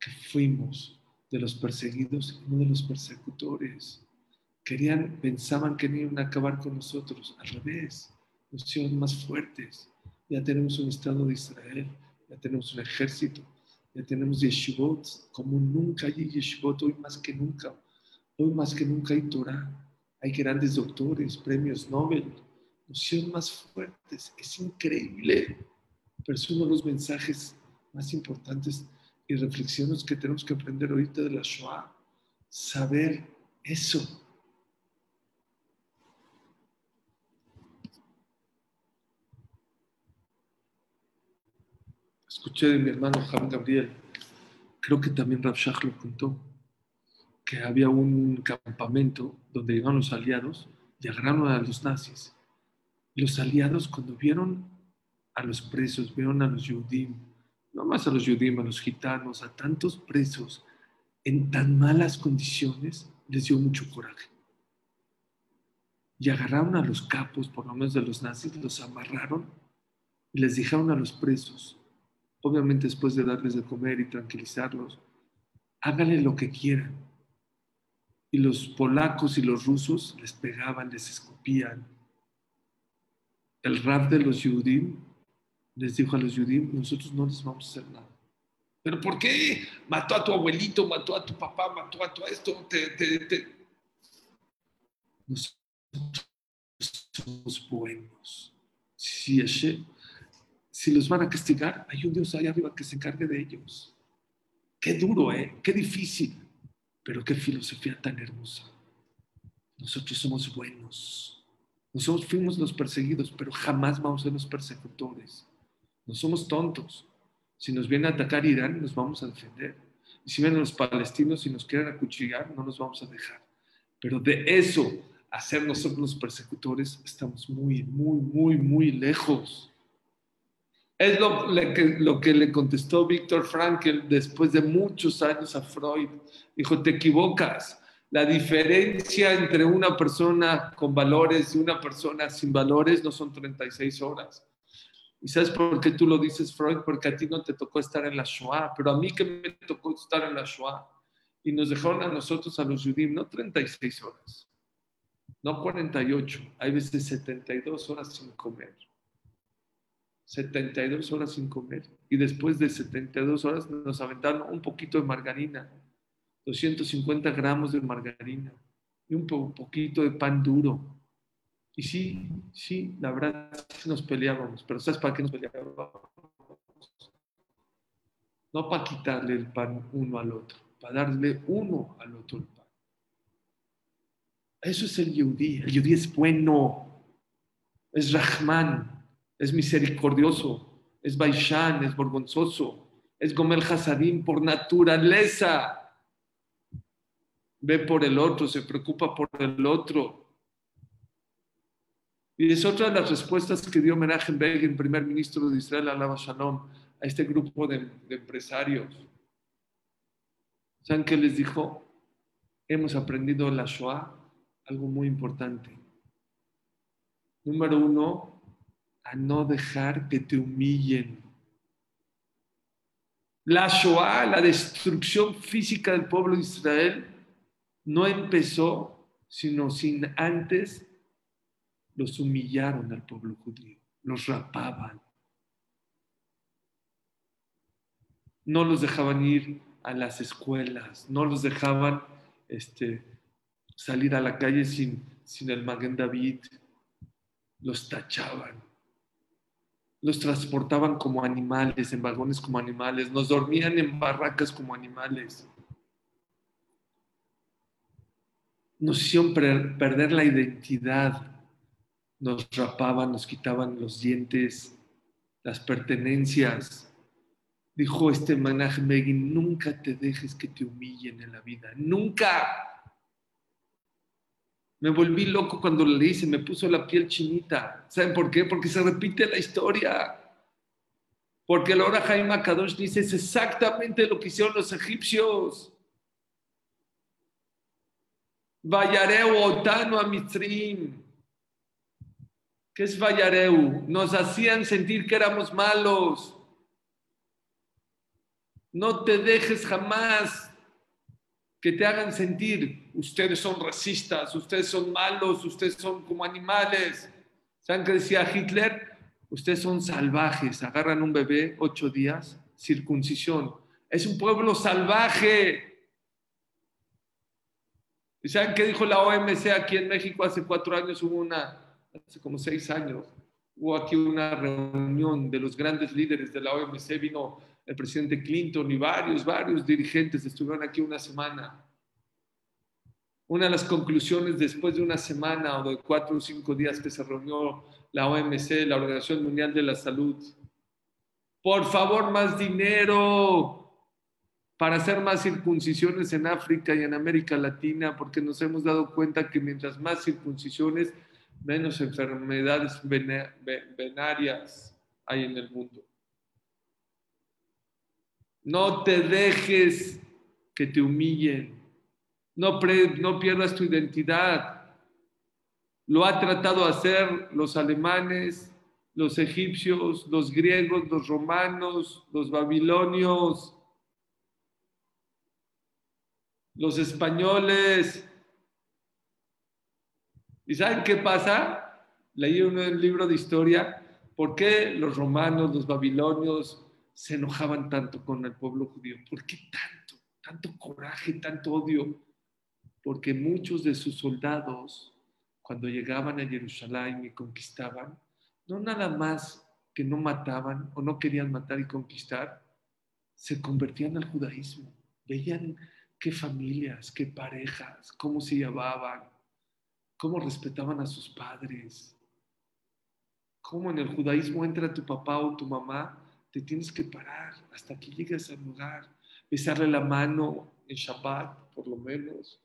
que fuimos de los perseguidos y no de los persecutores. Querían, pensaban que iban a acabar con nosotros. Al revés, nos hicieron más fuertes. Ya tenemos un Estado de Israel, ya tenemos un ejército, ya tenemos yeshivot, como nunca hay yeshivot, hoy más que nunca. Hoy más que nunca hay Torah, hay grandes doctores, premios Nobel, nociones más fuertes. Es increíble. Pero es uno de los mensajes más importantes y reflexiones que tenemos que aprender ahorita de la Shoah. Saber eso. Escuché de mi hermano Juan Gabriel, creo que también Rav Shach lo contó que había un campamento donde llegaron los aliados y agarraron a los nazis. Los aliados cuando vieron a los presos, vieron a los yudim, no más a los yudim, a los gitanos, a tantos presos en tan malas condiciones, les dio mucho coraje. Y agarraron a los capos, por lo menos de los nazis, los amarraron y les dijeron a los presos, obviamente después de darles de comer y tranquilizarlos, háganle lo que quieran, y los polacos y los rusos les pegaban, les escupían. El rap de los Yudim les dijo a los Yudim, nosotros no les vamos a hacer nada. ¿Pero por qué? Mató a tu abuelito, mató a tu papá, mató a tu esto. Nosotros somos buenos. Si, si los van a castigar, hay un Dios allá arriba que se encargue de ellos. Qué duro, ¿eh? Qué difícil. Pero qué filosofía tan hermosa. Nosotros somos buenos. Nosotros fuimos los perseguidos, pero jamás vamos a ser los persecutores. No somos tontos. Si nos viene a atacar Irán, nos vamos a defender. Y si vienen los palestinos y nos quieren acuchillar, no nos vamos a dejar. Pero de eso, hacer nosotros los persecutores, estamos muy, muy, muy, muy lejos. Es lo, que, lo que le contestó Víctor Frankl después de muchos años a Freud. Dijo, te equivocas. La diferencia entre una persona con valores y una persona sin valores no son 36 horas. ¿Y sabes por qué tú lo dices, Freud? Porque a ti no te tocó estar en la Shoah, pero a mí que me tocó estar en la Shoah. Y nos dejaron a nosotros, a los judíos, no 36 horas, no 48, hay veces 72 horas sin comer. 72 horas sin comer. Y después de 72 horas nos aventaron un poquito de margarina, 250 gramos de margarina y un poquito de pan duro y sí, sí, la verdad nos peleábamos, pero ¿sabes para qué nos peleábamos? No para quitarle el pan uno al otro, para darle uno al otro el pan. Eso es el yudí. El yudí es bueno, es Rahman, es misericordioso, es Baishan, es vergonzoso, es Gomel Hasadim por naturaleza. Ve por el otro, se preocupa por el otro, y es otra de las respuestas que dio Menachem Begin, primer ministro de Israel, Alaba Shalom, a este grupo de, empresarios. ¿Saben qué les dijo? Hemos aprendido la Shoah, algo muy importante. Número uno, a no dejar que te humillen. La Shoah, la destrucción física del pueblo de Israel, no empezó sino sin antes los humillaron al pueblo judío, los rapaban. No los dejaban ir a las escuelas, no los dejaban este, salir a la calle sin, sin el Maguen David, los tachaban, los transportaban como animales, en vagones como animales, nos dormían en barracas como animales. Nos hicieron perder la identidad nos rapaban, nos quitaban los dientes, las pertenencias. Dijo este Manaj Megin, nunca te dejes que te humillen en la vida, nunca. Me volví loco cuando le hice, me puso la piel chinita. ¿Saben por qué? Porque se repite la historia. Porque la hora Jaime Kadosh dice, es exactamente lo que hicieron los egipcios. Vayareo otano a. ¿Qué es Vallareu? Nos hacían sentir que éramos malos. No te dejes jamás que te hagan sentir, ustedes son racistas, ustedes son malos, ustedes son como animales. ¿Saben qué decía Hitler? Ustedes son salvajes, agarran un bebé ocho días, circuncisión. Es un pueblo salvaje. ¿Y saben qué dijo la OMC aquí en México hace cuatro años? Hubo una hace como seis años, hubo aquí una reunión de los grandes líderes de la OMC, vino el presidente Clinton y varios, varios dirigentes estuvieron aquí una semana. Una de las conclusiones después de una semana o de cuatro o cinco días que se reunió la OMC, la Organización Mundial de la Salud, por favor, más dinero para hacer más circuncisiones en África y en América Latina, porque nos hemos dado cuenta que mientras más circuncisiones, menos enfermedades venarias hay en el mundo. No te dejes que te humillen. No, no pierdas tu identidad. Lo ha tratado de hacer los alemanes, los egipcios, los griegos, los romanos, los babilonios, los españoles, ¿Y saben qué pasa? Leí un libro de historia, ¿por qué los romanos, los babilonios, se enojaban tanto con el pueblo judío? ¿Por qué tanto, tanto coraje, tanto odio? Porque muchos de sus soldados, cuando llegaban a Jerusalén y conquistaban, no nada más que no mataban o no querían matar y conquistar, se convertían al judaísmo. Veían qué familias, qué parejas, cómo se llevaban, cómo respetaban a sus padres, cómo en el judaísmo entra tu papá o tu mamá, te tienes que parar hasta que llegues al lugar, besarle la mano en Shabbat, por lo menos.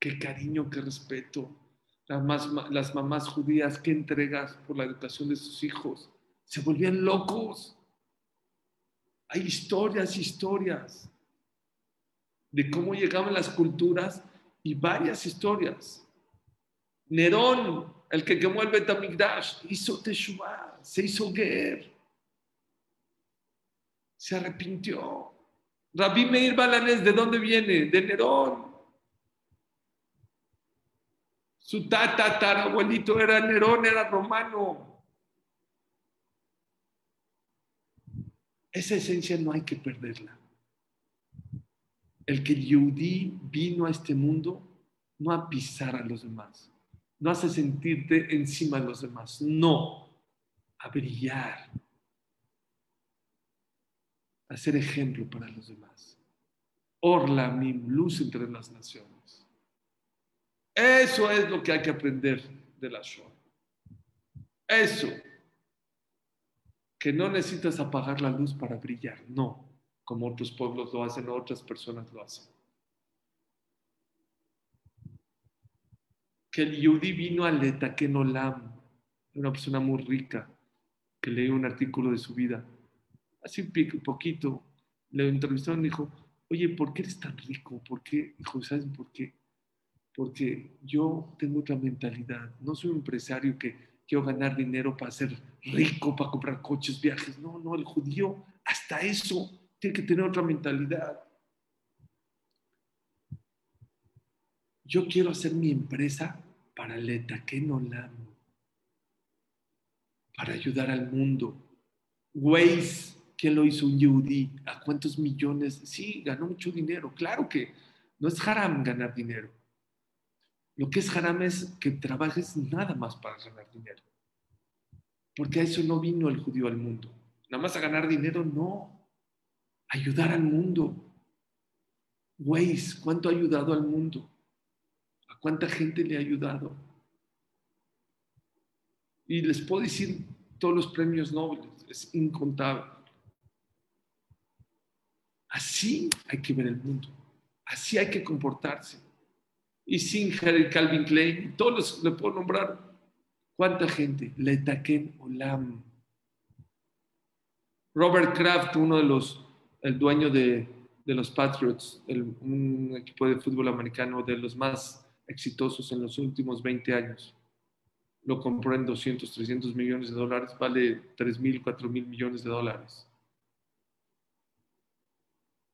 Qué cariño, qué respeto. Las, las mamás judías, qué entregas por la educación de sus hijos. Se volvían locos. Hay historias, historias de cómo llegaban las culturas y varias historias. Nerón, el que quemó el Betamigdash, hizo Teshuvah, se hizo Ger, se arrepintió. Rabí Meir Balanés, ¿de dónde viene? De Nerón. Su tata, abuelito era Nerón, era romano. Esa esencia no hay que perderla. El que Yehudi vino a este mundo no a pisar a los demás, no hace sentirte encima de los demás, no, a brillar, a ser ejemplo para los demás. Orla, mi luz entre las naciones. Eso es lo que hay que aprender de la Shoah. Eso que no necesitas apagar la luz para brillar, no, como otros pueblos lo hacen o otras personas lo hacen. Que el Yudí vino al Etaken Olam, una persona muy rica, que leí un artículo de su vida. Hace un poquito le entrevistaron y dijo, oye, ¿por qué eres tan rico? ¿Por qué? Dijo, ¿sabes por qué? Porque yo tengo otra mentalidad. No soy un empresario que quiero ganar dinero para ser rico, para comprar coches, viajes. No, no, el judío hasta eso tiene que tener otra mentalidad. Yo quiero hacer mi empresa para el Etaquenolam, para ayudar al mundo. Waze, ¿quién lo hizo un yudí? ¿A cuántos millones? Sí, ganó mucho dinero. Claro que no es haram ganar dinero lo que es haram es que trabajes nada más para ganar dinero. Porque a eso no vino el judío al mundo. Nada más a ganar dinero, no. Ayudar al mundo. Weiss, ¿cuánto ha ayudado al mundo? ¿A cuánta gente le ha ayudado? Y les puedo decir todos los premios Nobel, es incontable. Así hay que ver el mundo, así hay que comportarse y Singer y Calvin Klein, todos los le puedo nombrar. ¿Cuánta gente? Letaken Olam. Robert Kraft, uno de los, el dueño de, de los Patriots, el, un equipo de fútbol americano de los más exitosos en los últimos 20 años. Lo compró en 200, 300 millones de dólares, vale 3 mil, 4 mil millones de dólares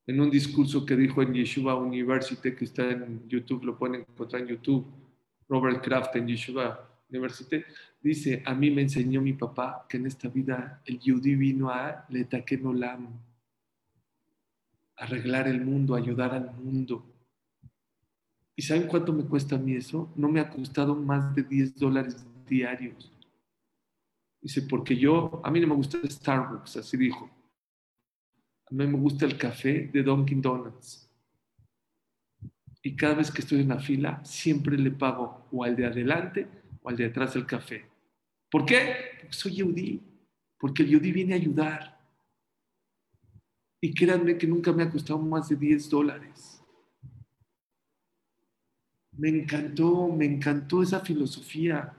en un discurso que dijo en Yeshiva University, que está en YouTube, lo pueden encontrar en YouTube, Robert Kraft en Yeshiva University, dice, a mí me enseñó mi papá que en esta vida el Yudí vino a Letaken arreglar el mundo, ayudar al mundo. ¿Y saben cuánto me cuesta a mí eso? No me ha costado más de 10 dólares diarios. Dice, porque yo, a mí no me gusta Starbucks, así dijo. A mí me gusta el café de Dunkin' Donuts. Y cada vez que estoy en la fila, siempre le pago o al de adelante o al de atrás del café. ¿Por qué? Porque soy yudí. Porque el yudí viene a ayudar. Y créanme que nunca me ha costado más de 10 dólares. Me encantó, me encantó esa filosofía.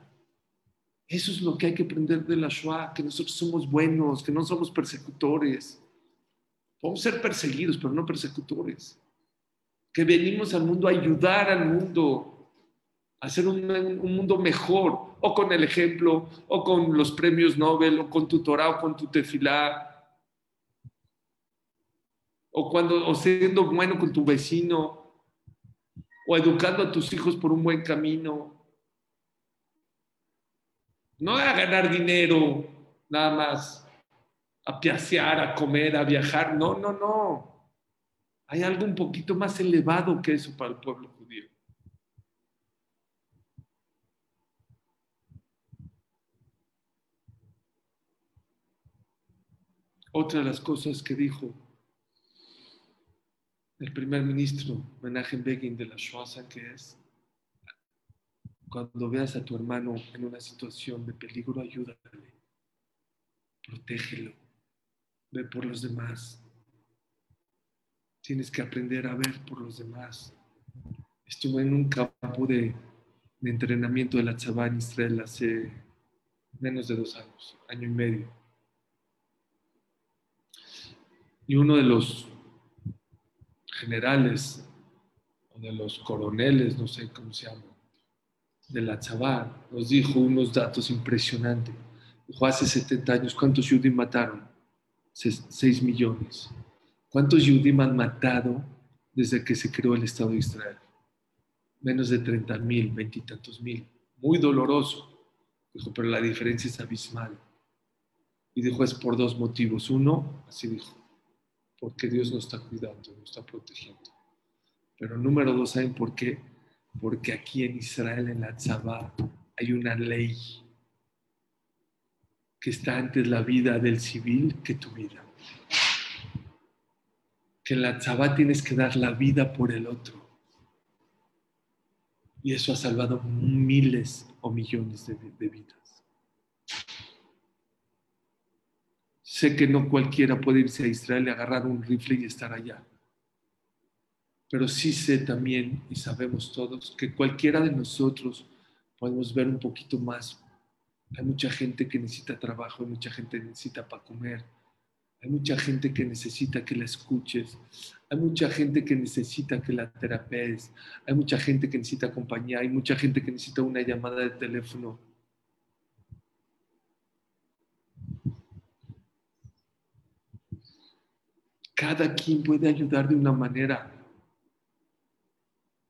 Eso es lo que hay que aprender de la Shoah, que nosotros somos buenos, que no somos persecutores Podemos ser perseguidos, pero no persecutores. Que venimos al mundo a ayudar al mundo, a hacer un, mundo mejor, o con el ejemplo, o con los premios Nobel, o con tu Torah, o con tu tefilá, o, cuando, o siendo bueno con tu vecino, o educando a tus hijos por un buen camino. No a ganar dinero, nada más a piasear, a comer, a viajar. No, no, no. Hay algo un poquito más elevado que eso para el pueblo judío. Otra de las cosas que dijo el primer ministro Menachem Begin de la Shoah, que es, cuando veas a tu hermano en una situación de peligro, ayúdale, protégelo, ve por los demás. Tienes que aprender a ver por los demás. Estuve en un campo de, entrenamiento de la Tzabá en Israel hace menos de dos años, año y medio. Y uno de los generales o de los coroneles, no sé cómo se llama, de la Tzabá, nos dijo unos datos impresionantes. Dijo, hace 70 años, ¿cuántos judíos mataron? 6 millones. ¿Cuántos judíos han matado desde que se creó el Estado de Israel? Menos de 30 mil, veintitantos mil. Muy doloroso. Dijo, pero la diferencia es abismal. Y dijo, es por dos motivos. Uno, así dijo, porque Dios nos está cuidando, nos está protegiendo. Pero número dos, ¿saben por qué? Porque aquí en Israel, en la Tzabá, hay una ley que está antes la vida del civil que tu vida. Que en la Tzabá tienes que dar la vida por el otro. Y eso ha salvado miles o millones de, de vidas. Sé que no cualquiera puede irse a Israel y agarrar un rifle y estar allá. Pero sí sé también, y sabemos todos, que cualquiera de nosotros podemos ver un poquito más. Hay mucha gente que necesita trabajo, hay mucha gente que necesita para comer, hay mucha gente que necesita que la escuches, hay mucha gente que necesita que la terapees, hay mucha gente que necesita compañía, hay mucha gente que necesita una llamada de teléfono. Cada quien puede ayudar de una manera.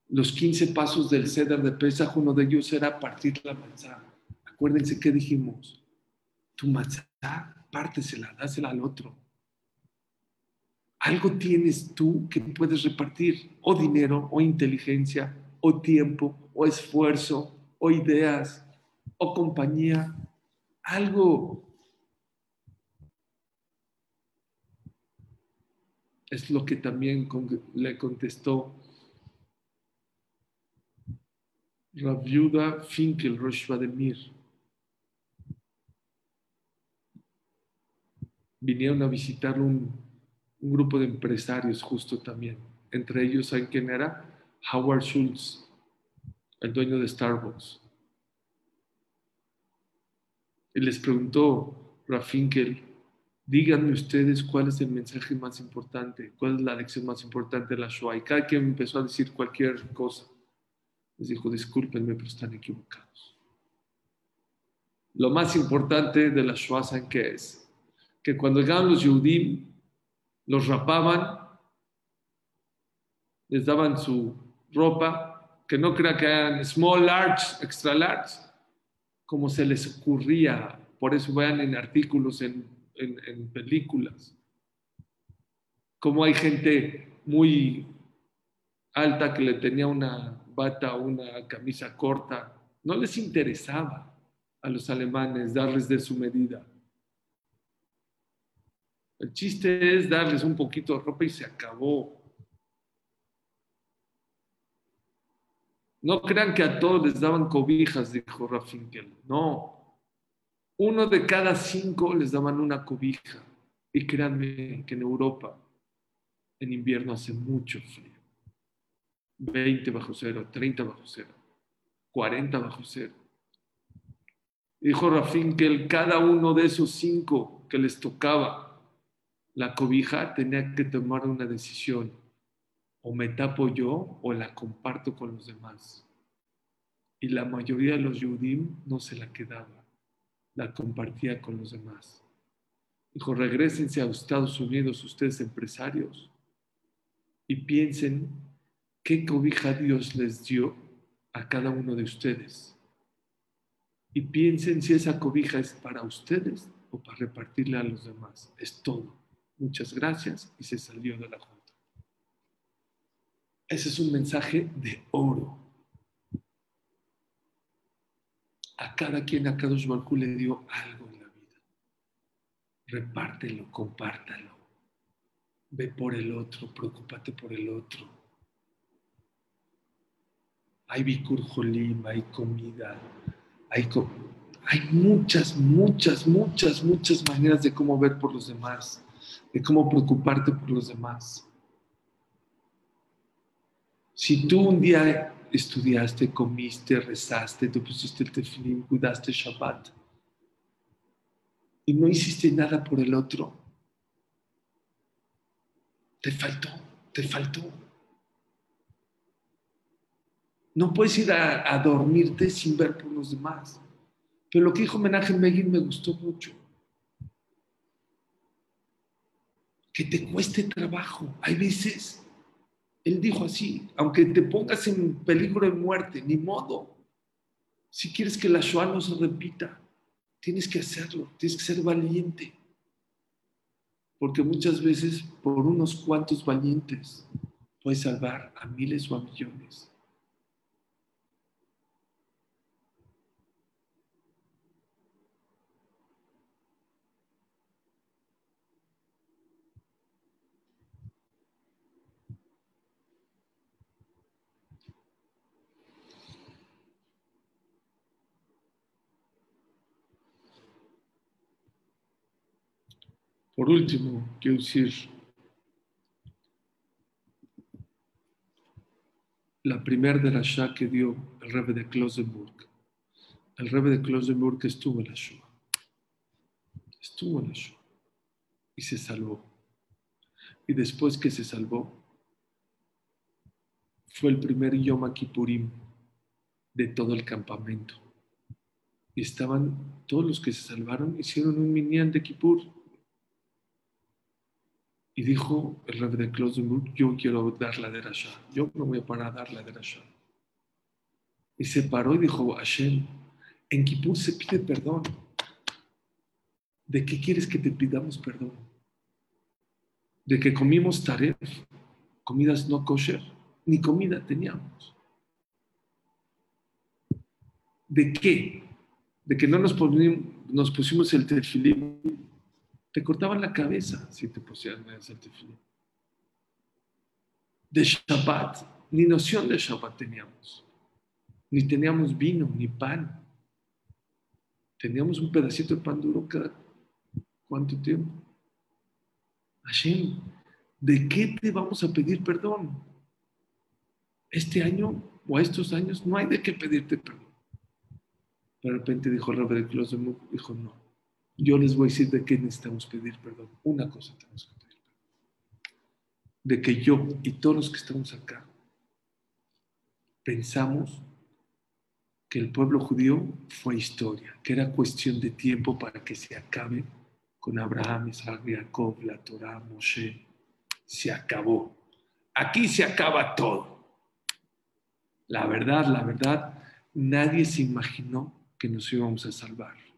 Los 15 pasos del ceder de Pesaj, uno de ellos era partir la manzana. Acuérdense que dijimos, tu manzana, pártesela, dásela al otro. Algo tienes tú que puedes repartir, o dinero, o inteligencia, o tiempo, o esfuerzo, o ideas, o compañía. Algo Es lo que también le contestó la viuda Finkel Rosh Mir. Vinieron a visitar un, un, grupo de empresarios justo también. Entre ellos, ¿saben quién era? Howard Schultz, el dueño de Starbucks. Y les preguntó Rafinkel, díganme ustedes cuál es el mensaje más importante, cuál es la lección más importante de la Shoah. Y cada quien empezó a decir cualquier cosa. Les dijo, discúlpenme, pero están equivocados. Lo más importante de la Shoah, ¿saben qué es? Que cuando llegaban los Yehudim, los rapaban, les daban su ropa, que no crea que eran small, large, extra large, como se les ocurría. Por eso vean en artículos en en, películas. Como hay gente muy alta que le tenía una bata una camisa corta, no les interesaba a los alemanes darles de su medida. El chiste es darles un poquito de ropa y se acabó. No crean que a todos les daban cobijas, dijo Rafinkel. No, uno de cada cinco les daban una cobija. Y créanme que en Europa en invierno hace mucho frío. 20 bajo cero, 30 bajo cero, 40 bajo cero. Dijo Rafín que cada uno de esos cinco que les tocaba la cobija tenía que tomar una decisión. O me tapo yo o la comparto con los demás. Y la mayoría de los Yudim no se la quedaba la compartía con los demás. Dijo, regresense a Estados Unidos ustedes empresarios y piensen qué cobija Dios les dio a cada uno de ustedes. Y piensen si esa cobija es para ustedes o para repartirle a los demás. Es todo. Muchas gracias y se salió de la junta. Ese es un mensaje de oro. A cada quien, a cada Baruj le dio algo en la vida. Repártelo, compártalo. Ve por el otro, preocúpate por el otro. Hay Bikur hay comida, hay, hay muchas, muchas, muchas, muchas maneras de cómo ver por los demás, de cómo preocuparte por los demás. Si tú un día estudiaste, comiste, rezaste, te pusiste el tefilín, cuidaste Shabbat y no hiciste nada por el otro, te faltó, te faltó. No puedes ir a, dormirte sin ver por los demás. Pero lo que dijo Menachem Begin me gustó mucho. Que te cueste trabajo. Hay veces él dijo así, aunque te pongas en peligro de muerte, ni modo. Si quieres que la Shoah no se repita, tienes que hacerlo, tienes que ser valiente. Porque muchas veces por unos cuantos valientes puedes salvar a miles o a millones. Por último, quiero decir, la primera de la Shah que dio el rebe de Klosenburg. El rebe de Klosenburg estuvo en la Shua. Estuvo en la Shua. Y se salvó. Y después que se salvó, fue el primer Yom Kippurim de todo el campamento. Y estaban, todos los que se salvaron, hicieron un minyan de Kippur y dijo el rey de Klosenburg, yo quiero dar la derasha, yo no voy a parar a dar la derasha. Y se paró y dijo, Hashem, en Kippur se pide perdón. ¿De qué quieres que te pidamos perdón? ¿De que comimos taref, comidas no kosher? Ni comida teníamos. ¿De qué? ¿De que no nos, nos pusimos el tefilín te cortaban la cabeza si te pusieran tefilín. De Shabbat, ni noción de Shabbat teníamos. Ni teníamos vino, ni pan. Teníamos un pedacito de pan duro cada cuánto tiempo. Hashem, ¿de qué te vamos a pedir perdón? Este año o a estos años no hay de qué pedirte perdón. De repente dijo Robert Klosemuk, dijo no yo les voy a decir de qué necesitamos pedir perdón. Una cosa tenemos que pedir perdón. De que yo y todos los que estamos acá pensamos que el pueblo judío fue historia, que era cuestión de tiempo para que se acabe con Abraham, Isaac, Jacob, la Torah, Moshe. Se acabó. Aquí se acaba todo. La verdad, la verdad, nadie se imaginó que nos íbamos a salvar.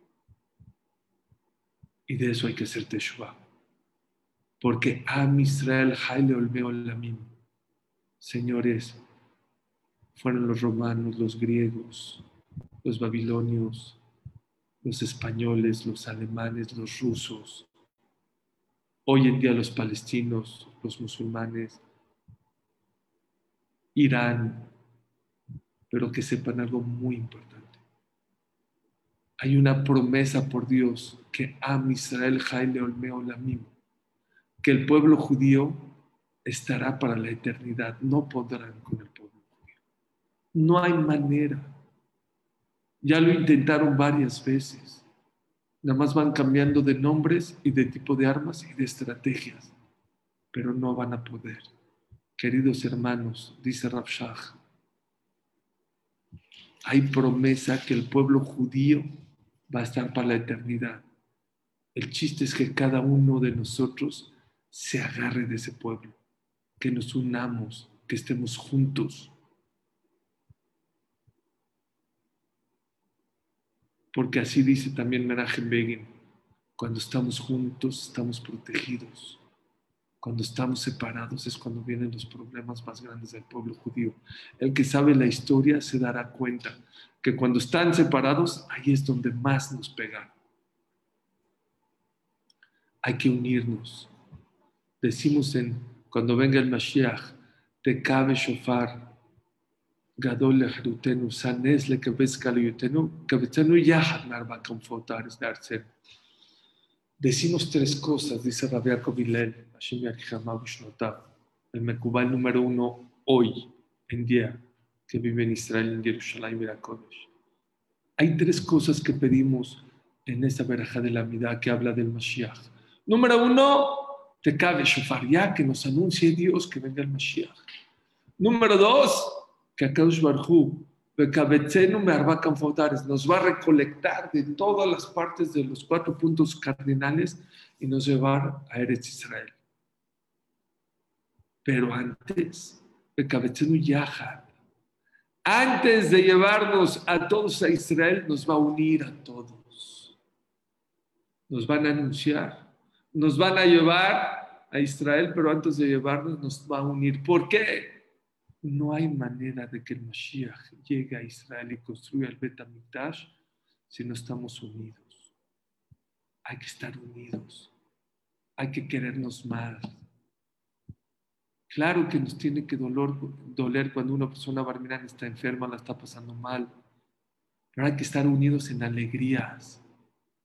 Y de eso hay que hacer Teshuvah. Porque Am Israel Haile Lamim. Señores, fueron los romanos, los griegos, los babilonios, los españoles, los alemanes, los rusos, hoy en día los palestinos, los musulmanes, Irán, pero que sepan algo muy importante hay una promesa por Dios que Am Israel Jaile Olmeo Lamim, que el pueblo judío estará para la eternidad. No podrán con el pueblo judío. No hay manera. Ya lo intentaron varias veces. Nada más van cambiando de nombres y de tipo de armas y de estrategias, pero no van a poder. Queridos hermanos, dice Rabshah, hay promesa que el pueblo judío va a estar para la eternidad. El chiste es que cada uno de nosotros se agarre de ese pueblo, que nos unamos, que estemos juntos. Porque así dice también Menachem Begin, Cuando estamos juntos, estamos protegidos. Cuando estamos separados es cuando vienen los problemas más grandes del pueblo judío. El que sabe la historia se dará cuenta que cuando están separados, ahí es donde más nos pegan. Hay que unirnos. Decimos en cuando venga el Mashiach, te cabe shofar, gadol lehrutenu, sanes le kabezkaluyutenu, kabetenu yahad narba confortares darse. Decimos tres cosas, dice Rabbi Kovilel, el Mekubal número uno hoy en día que vive en Israel, en Jerusalén y Hay tres cosas que pedimos en esta veraja de la mitad que habla del Mashiach. Número uno, te cabe shofar ya que nos anuncie Dios que venga el Mashiach. Número dos, que Akadosh Barhu nos va a recolectar de todas las partes de los cuatro puntos cardinales y nos llevar a Eretz Israel. Pero antes, antes de llevarnos a todos a Israel, nos va a unir a todos. Nos van a anunciar, nos van a llevar a Israel, pero antes de llevarnos nos va a unir. ¿Por qué? no hay manera de que el Mashiach llegue a Israel y construya el Betamikdash si no estamos unidos. Hay que estar unidos. Hay que querernos más. Claro que nos tiene que doler cuando una persona barminana está enferma, la está pasando mal. Pero hay que estar unidos en alegrías.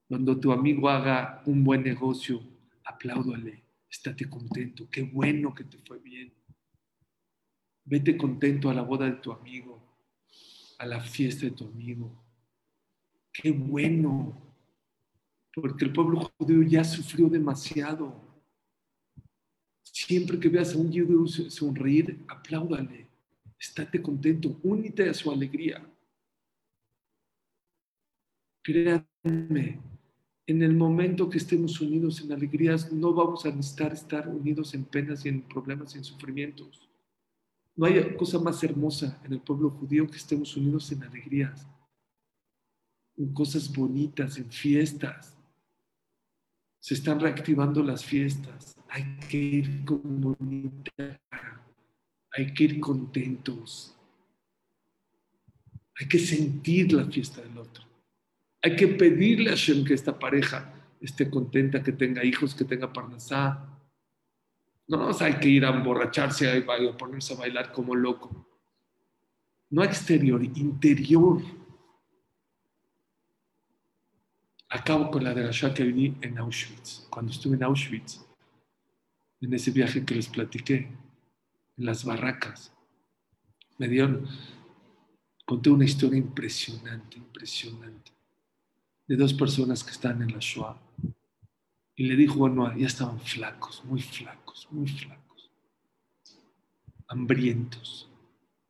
Cuando tu amigo haga un buen negocio, apláudale, estate contento, qué bueno que te fue bien Vete contento a la boda de tu amigo, a la fiesta de tu amigo. Qué bueno, porque el pueblo judío ya sufrió demasiado. Siempre que veas a un judío sonreír, apláudale, estate contento, únete a su alegría. Créanme, en el momento que estemos unidos en alegrías, no vamos a necesitar estar unidos en penas y en problemas y en sufrimientos. No hay cosa más hermosa en el pueblo judío que estemos unidos en alegrías, en cosas bonitas, en fiestas. Se están reactivando las fiestas. Hay que ir con bonita, hay que ir contentos. Hay que sentir la fiesta del otro. Hay que pedirle a Shem que esta pareja esté contenta, que tenga hijos, que tenga parnasá, no, hay que ir a emborracharse a ponerse a bailar como loco. No exterior, interior. Acabo con la de la que viví en Auschwitz. Cuando estuve en Auschwitz, en ese viaje que les platiqué, en las barracas, me dieron, conté una historia impresionante, impresionante, de dos personas que están en la Shoah y le dijo, bueno, ya estaban flacos, muy flacos, muy flacos, hambrientos.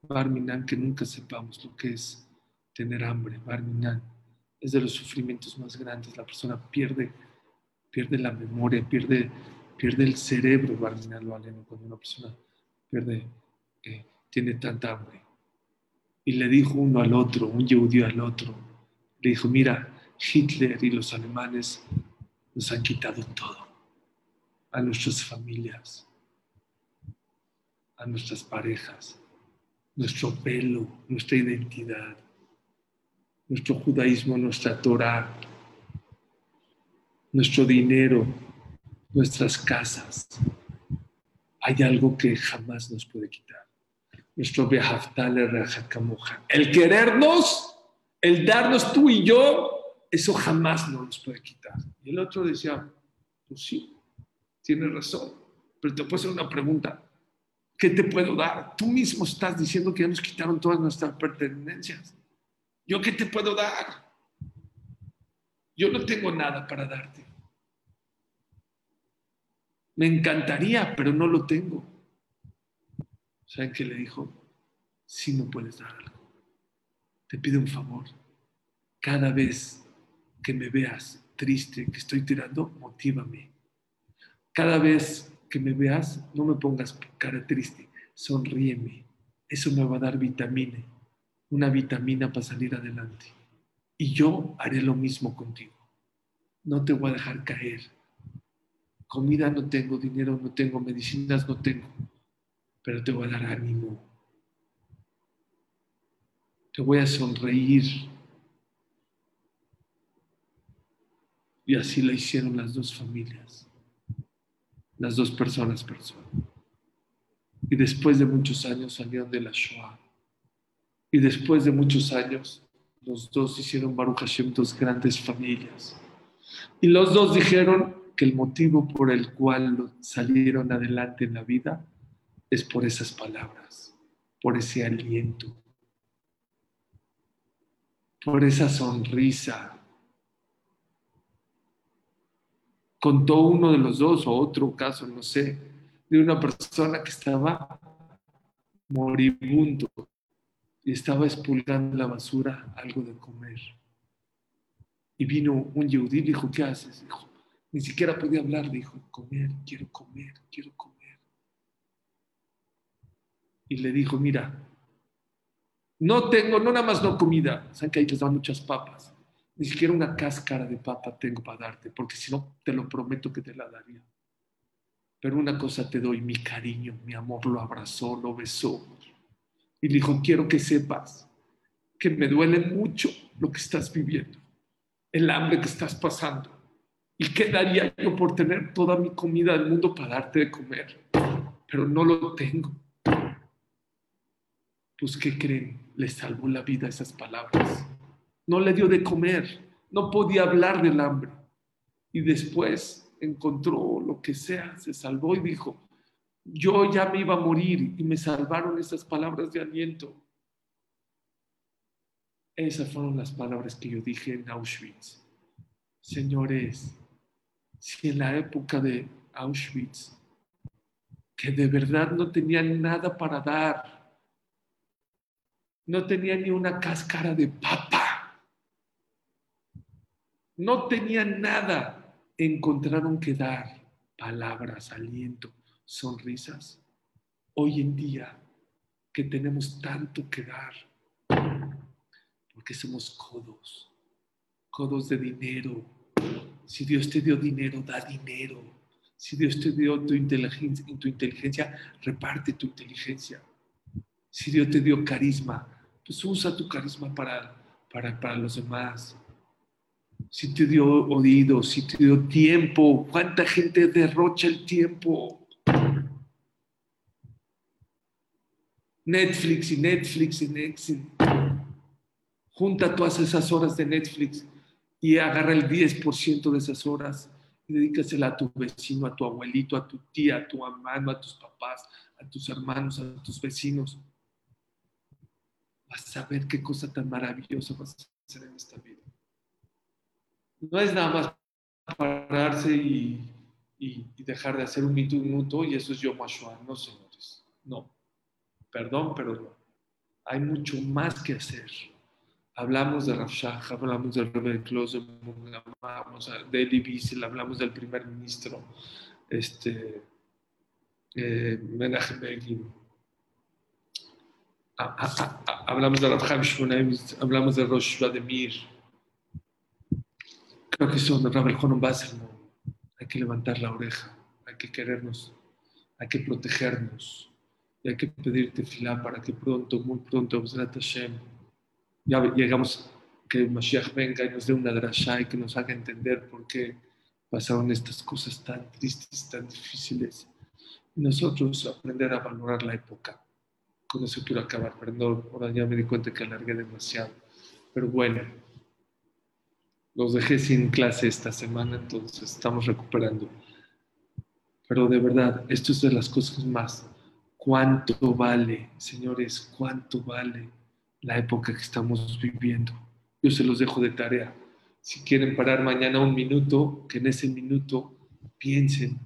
Barminan, que nunca sepamos lo que es tener hambre. Barminan es de los sufrimientos más grandes. La persona pierde, pierde la memoria, pierde, pierde el cerebro. Barminan lo aleno cuando una persona pierde, eh, tiene tanta hambre. Y le dijo uno al otro, un judío al otro, le dijo, mira, Hitler y los alemanes nos han quitado todo, a nuestras familias, a nuestras parejas, nuestro pelo, nuestra identidad, nuestro judaísmo, nuestra Torah, nuestro dinero, nuestras casas. Hay algo que jamás nos puede quitar. Nuestro El querernos, el darnos tú y yo, eso jamás nos puede quitar. Y el otro decía, pues sí, tienes razón, pero te puedo hacer una pregunta. ¿Qué te puedo dar? Tú mismo estás diciendo que ya nos quitaron todas nuestras pertenencias. ¿Yo qué te puedo dar? Yo no tengo nada para darte. Me encantaría, pero no lo tengo. ¿Saben qué le dijo? Si no puedes dar algo, te pido un favor. Cada vez que me veas triste, que estoy tirando, motívame. Cada vez que me veas, no me pongas cara triste, sonríeme. Eso me va a dar vitamina, una vitamina para salir adelante. Y yo haré lo mismo contigo. no te voy a dejar caer. Comida no tengo, dinero no tengo, medicinas no tengo, pero te voy a dar ánimo. Te voy a sonreír. Y así la hicieron las dos familias, las dos personas, personas. Y después de muchos años salieron de la Shoah. Y después de muchos años, los dos hicieron Baruch Hashem dos grandes familias. Y los dos dijeron que el motivo por el cual salieron adelante en la vida es por esas palabras, por ese aliento, por esa sonrisa. Contó uno de los dos o otro caso, no sé, de una persona que estaba moribundo y estaba expulgando la basura algo de comer. Y vino un yehudí y dijo, ¿qué haces? Dijo, ni siquiera podía hablar, dijo, comer, quiero comer, quiero comer. Y le dijo, mira, no tengo, no nada más no comida, saben que ahí les dan muchas papas, ni siquiera una cáscara de papa tengo para darte, porque si no, te lo prometo que te la daría. Pero una cosa te doy, mi cariño, mi amor, lo abrazó, lo besó. Y dijo, quiero que sepas que me duele mucho lo que estás viviendo el hambre que estás pasando. ¿Y qué daría yo por tener toda mi comida del mundo para darte de comer? Pero no lo tengo. Pues, ¿qué creen? Le salvó la vida esas palabras. No le dio de comer, no podía hablar del hambre. Y después encontró lo que sea, se salvó y dijo, yo ya me iba a morir y me salvaron esas palabras de aliento. Esas fueron las palabras que yo dije en Auschwitz. Señores, si en la época de Auschwitz, que de verdad no tenían nada para dar, no tenían ni una cáscara de papa, no tenían nada, encontraron que dar palabras, aliento, sonrisas. Hoy en día, que tenemos tanto que dar, porque somos codos, codos de dinero. Si Dios te dio dinero, da dinero. Si Dios te dio tu inteligencia, inteligencia reparte tu inteligencia. Si Dios te dio carisma, pues usa tu carisma para, para, para los demás. Si te dio oído, si te dio tiempo, ¿cuánta gente derrocha el tiempo? Netflix y Netflix y Netflix junta todas esas horas de Netflix y agarra el 10% de esas horas y dedícasela a tu vecino, a tu abuelito, a tu tía, a tu hermano, a tus papás, a tus hermanos, a tus vecinos. Vas a ver qué cosa tan maravillosa vas a hacer en esta vida. No es nada más pararse y, dejar de hacer un minuto y eso es yo Mashua. No, señores. No. Perdón, pero. Hay mucho más que hacer hablamos de Rafshah, hablamos del Rebbe de hablamos de Eddie Wiesel, hablamos del primer ministro, este, eh, Menachem Begin, hablamos de Rav Shmonaim, hablamos de Rosh Vladimir, creo que son Rabel Jonon Basselman, hay que levantar la oreja, hay que querernos, hay que protegernos, y hay que pedirte fila para que pronto, muy pronto, Hashem, ya llegamos, que Mashiach venga y nos dé una drasha y que nos haga entender por qué pasaron estas cosas tan tristes, tan difíciles. Y nosotros aprender a valorar la época. Con eso quiero acabar, perdón, ahora ya me di cuenta que alargué demasiado. Pero bueno, los dejé sin clase esta semana, entonces estamos recuperando. Pero de verdad, esto es de las cosas más. ¿Cuánto vale, señores? ¿Cuánto vale la época que estamos viviendo. Yo se los dejo de tarea. Si quieren parar mañana un minuto, que en ese minuto piensen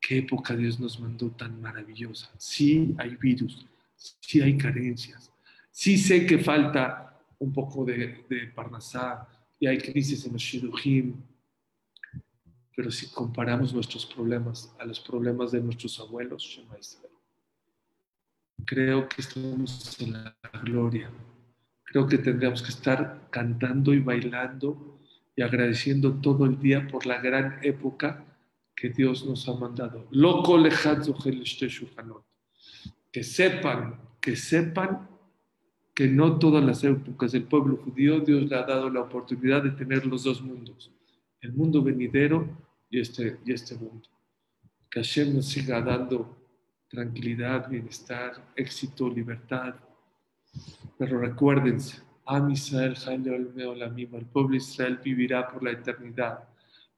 qué época Dios nos mandó tan maravillosa. Sí hay virus, sí hay carencias, sí sé que falta un poco de, Parnasá y hay crisis en los Shidujim, pero si comparamos nuestros problemas a los problemas de nuestros abuelos, creo que estamos en la gloria creo que tendríamos que estar cantando y bailando y agradeciendo todo el día por la gran época que Dios nos ha mandado. Loco Que sepan, que sepan que no todas las épocas del pueblo judío Dios le ha dado la oportunidad de tener los dos mundos, el mundo venidero y este, y este mundo. Que Hashem nos siga dando tranquilidad, bienestar, éxito, libertad. Pero recuérdense, Am Israel, el pueblo Israel vivirá por la eternidad.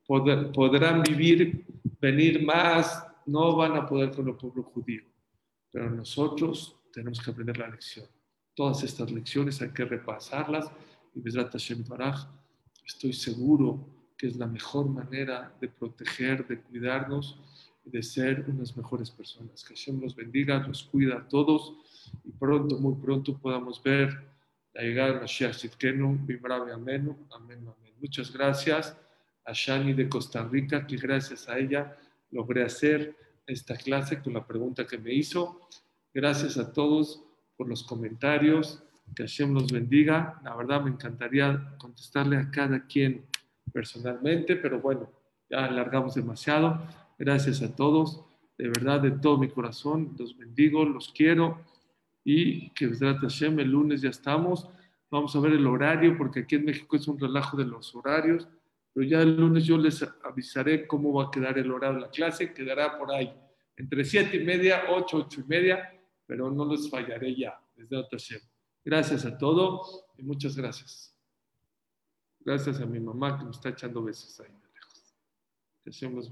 podrán vivir, venir más, no van a poder con el pueblo judío. Pero nosotros tenemos que aprender la lección. Todas estas lecciones hay que repasarlas y Besrat Hashem Baraj, estoy seguro que es la mejor manera de proteger, de cuidarnos de ser unas mejores personas. Que Hashem los bendiga, los cuida a todos y pronto, muy pronto podamos ver la llegada de Mashiach Sitkenu, Bimrabe Amén, Amén, Amén. Muchas gracias a Shani de Costa Rica, que gracias a ella logré hacer esta clase con la pregunta que me hizo. Gracias a todos por los comentarios. Que Hashem los bendiga. La verdad me encantaría contestarle a cada quien personalmente, pero bueno, ya alargamos demasiado. Gracias a todos, de verdad, de todo mi corazón, los bendigo, los quiero y que Hashem, el lunes ya estamos. Vamos a ver el horario, porque aquí en México es un relajo de los horarios, pero ya el lunes yo les avisaré cómo va a quedar el horario de la clase, quedará por ahí, entre siete y media, ocho, ocho y media, pero no les fallaré ya, desde Hashem. Gracias a todos y muchas gracias. Gracias a mi mamá que me está echando besos ahí de lejos. Que Hashem los.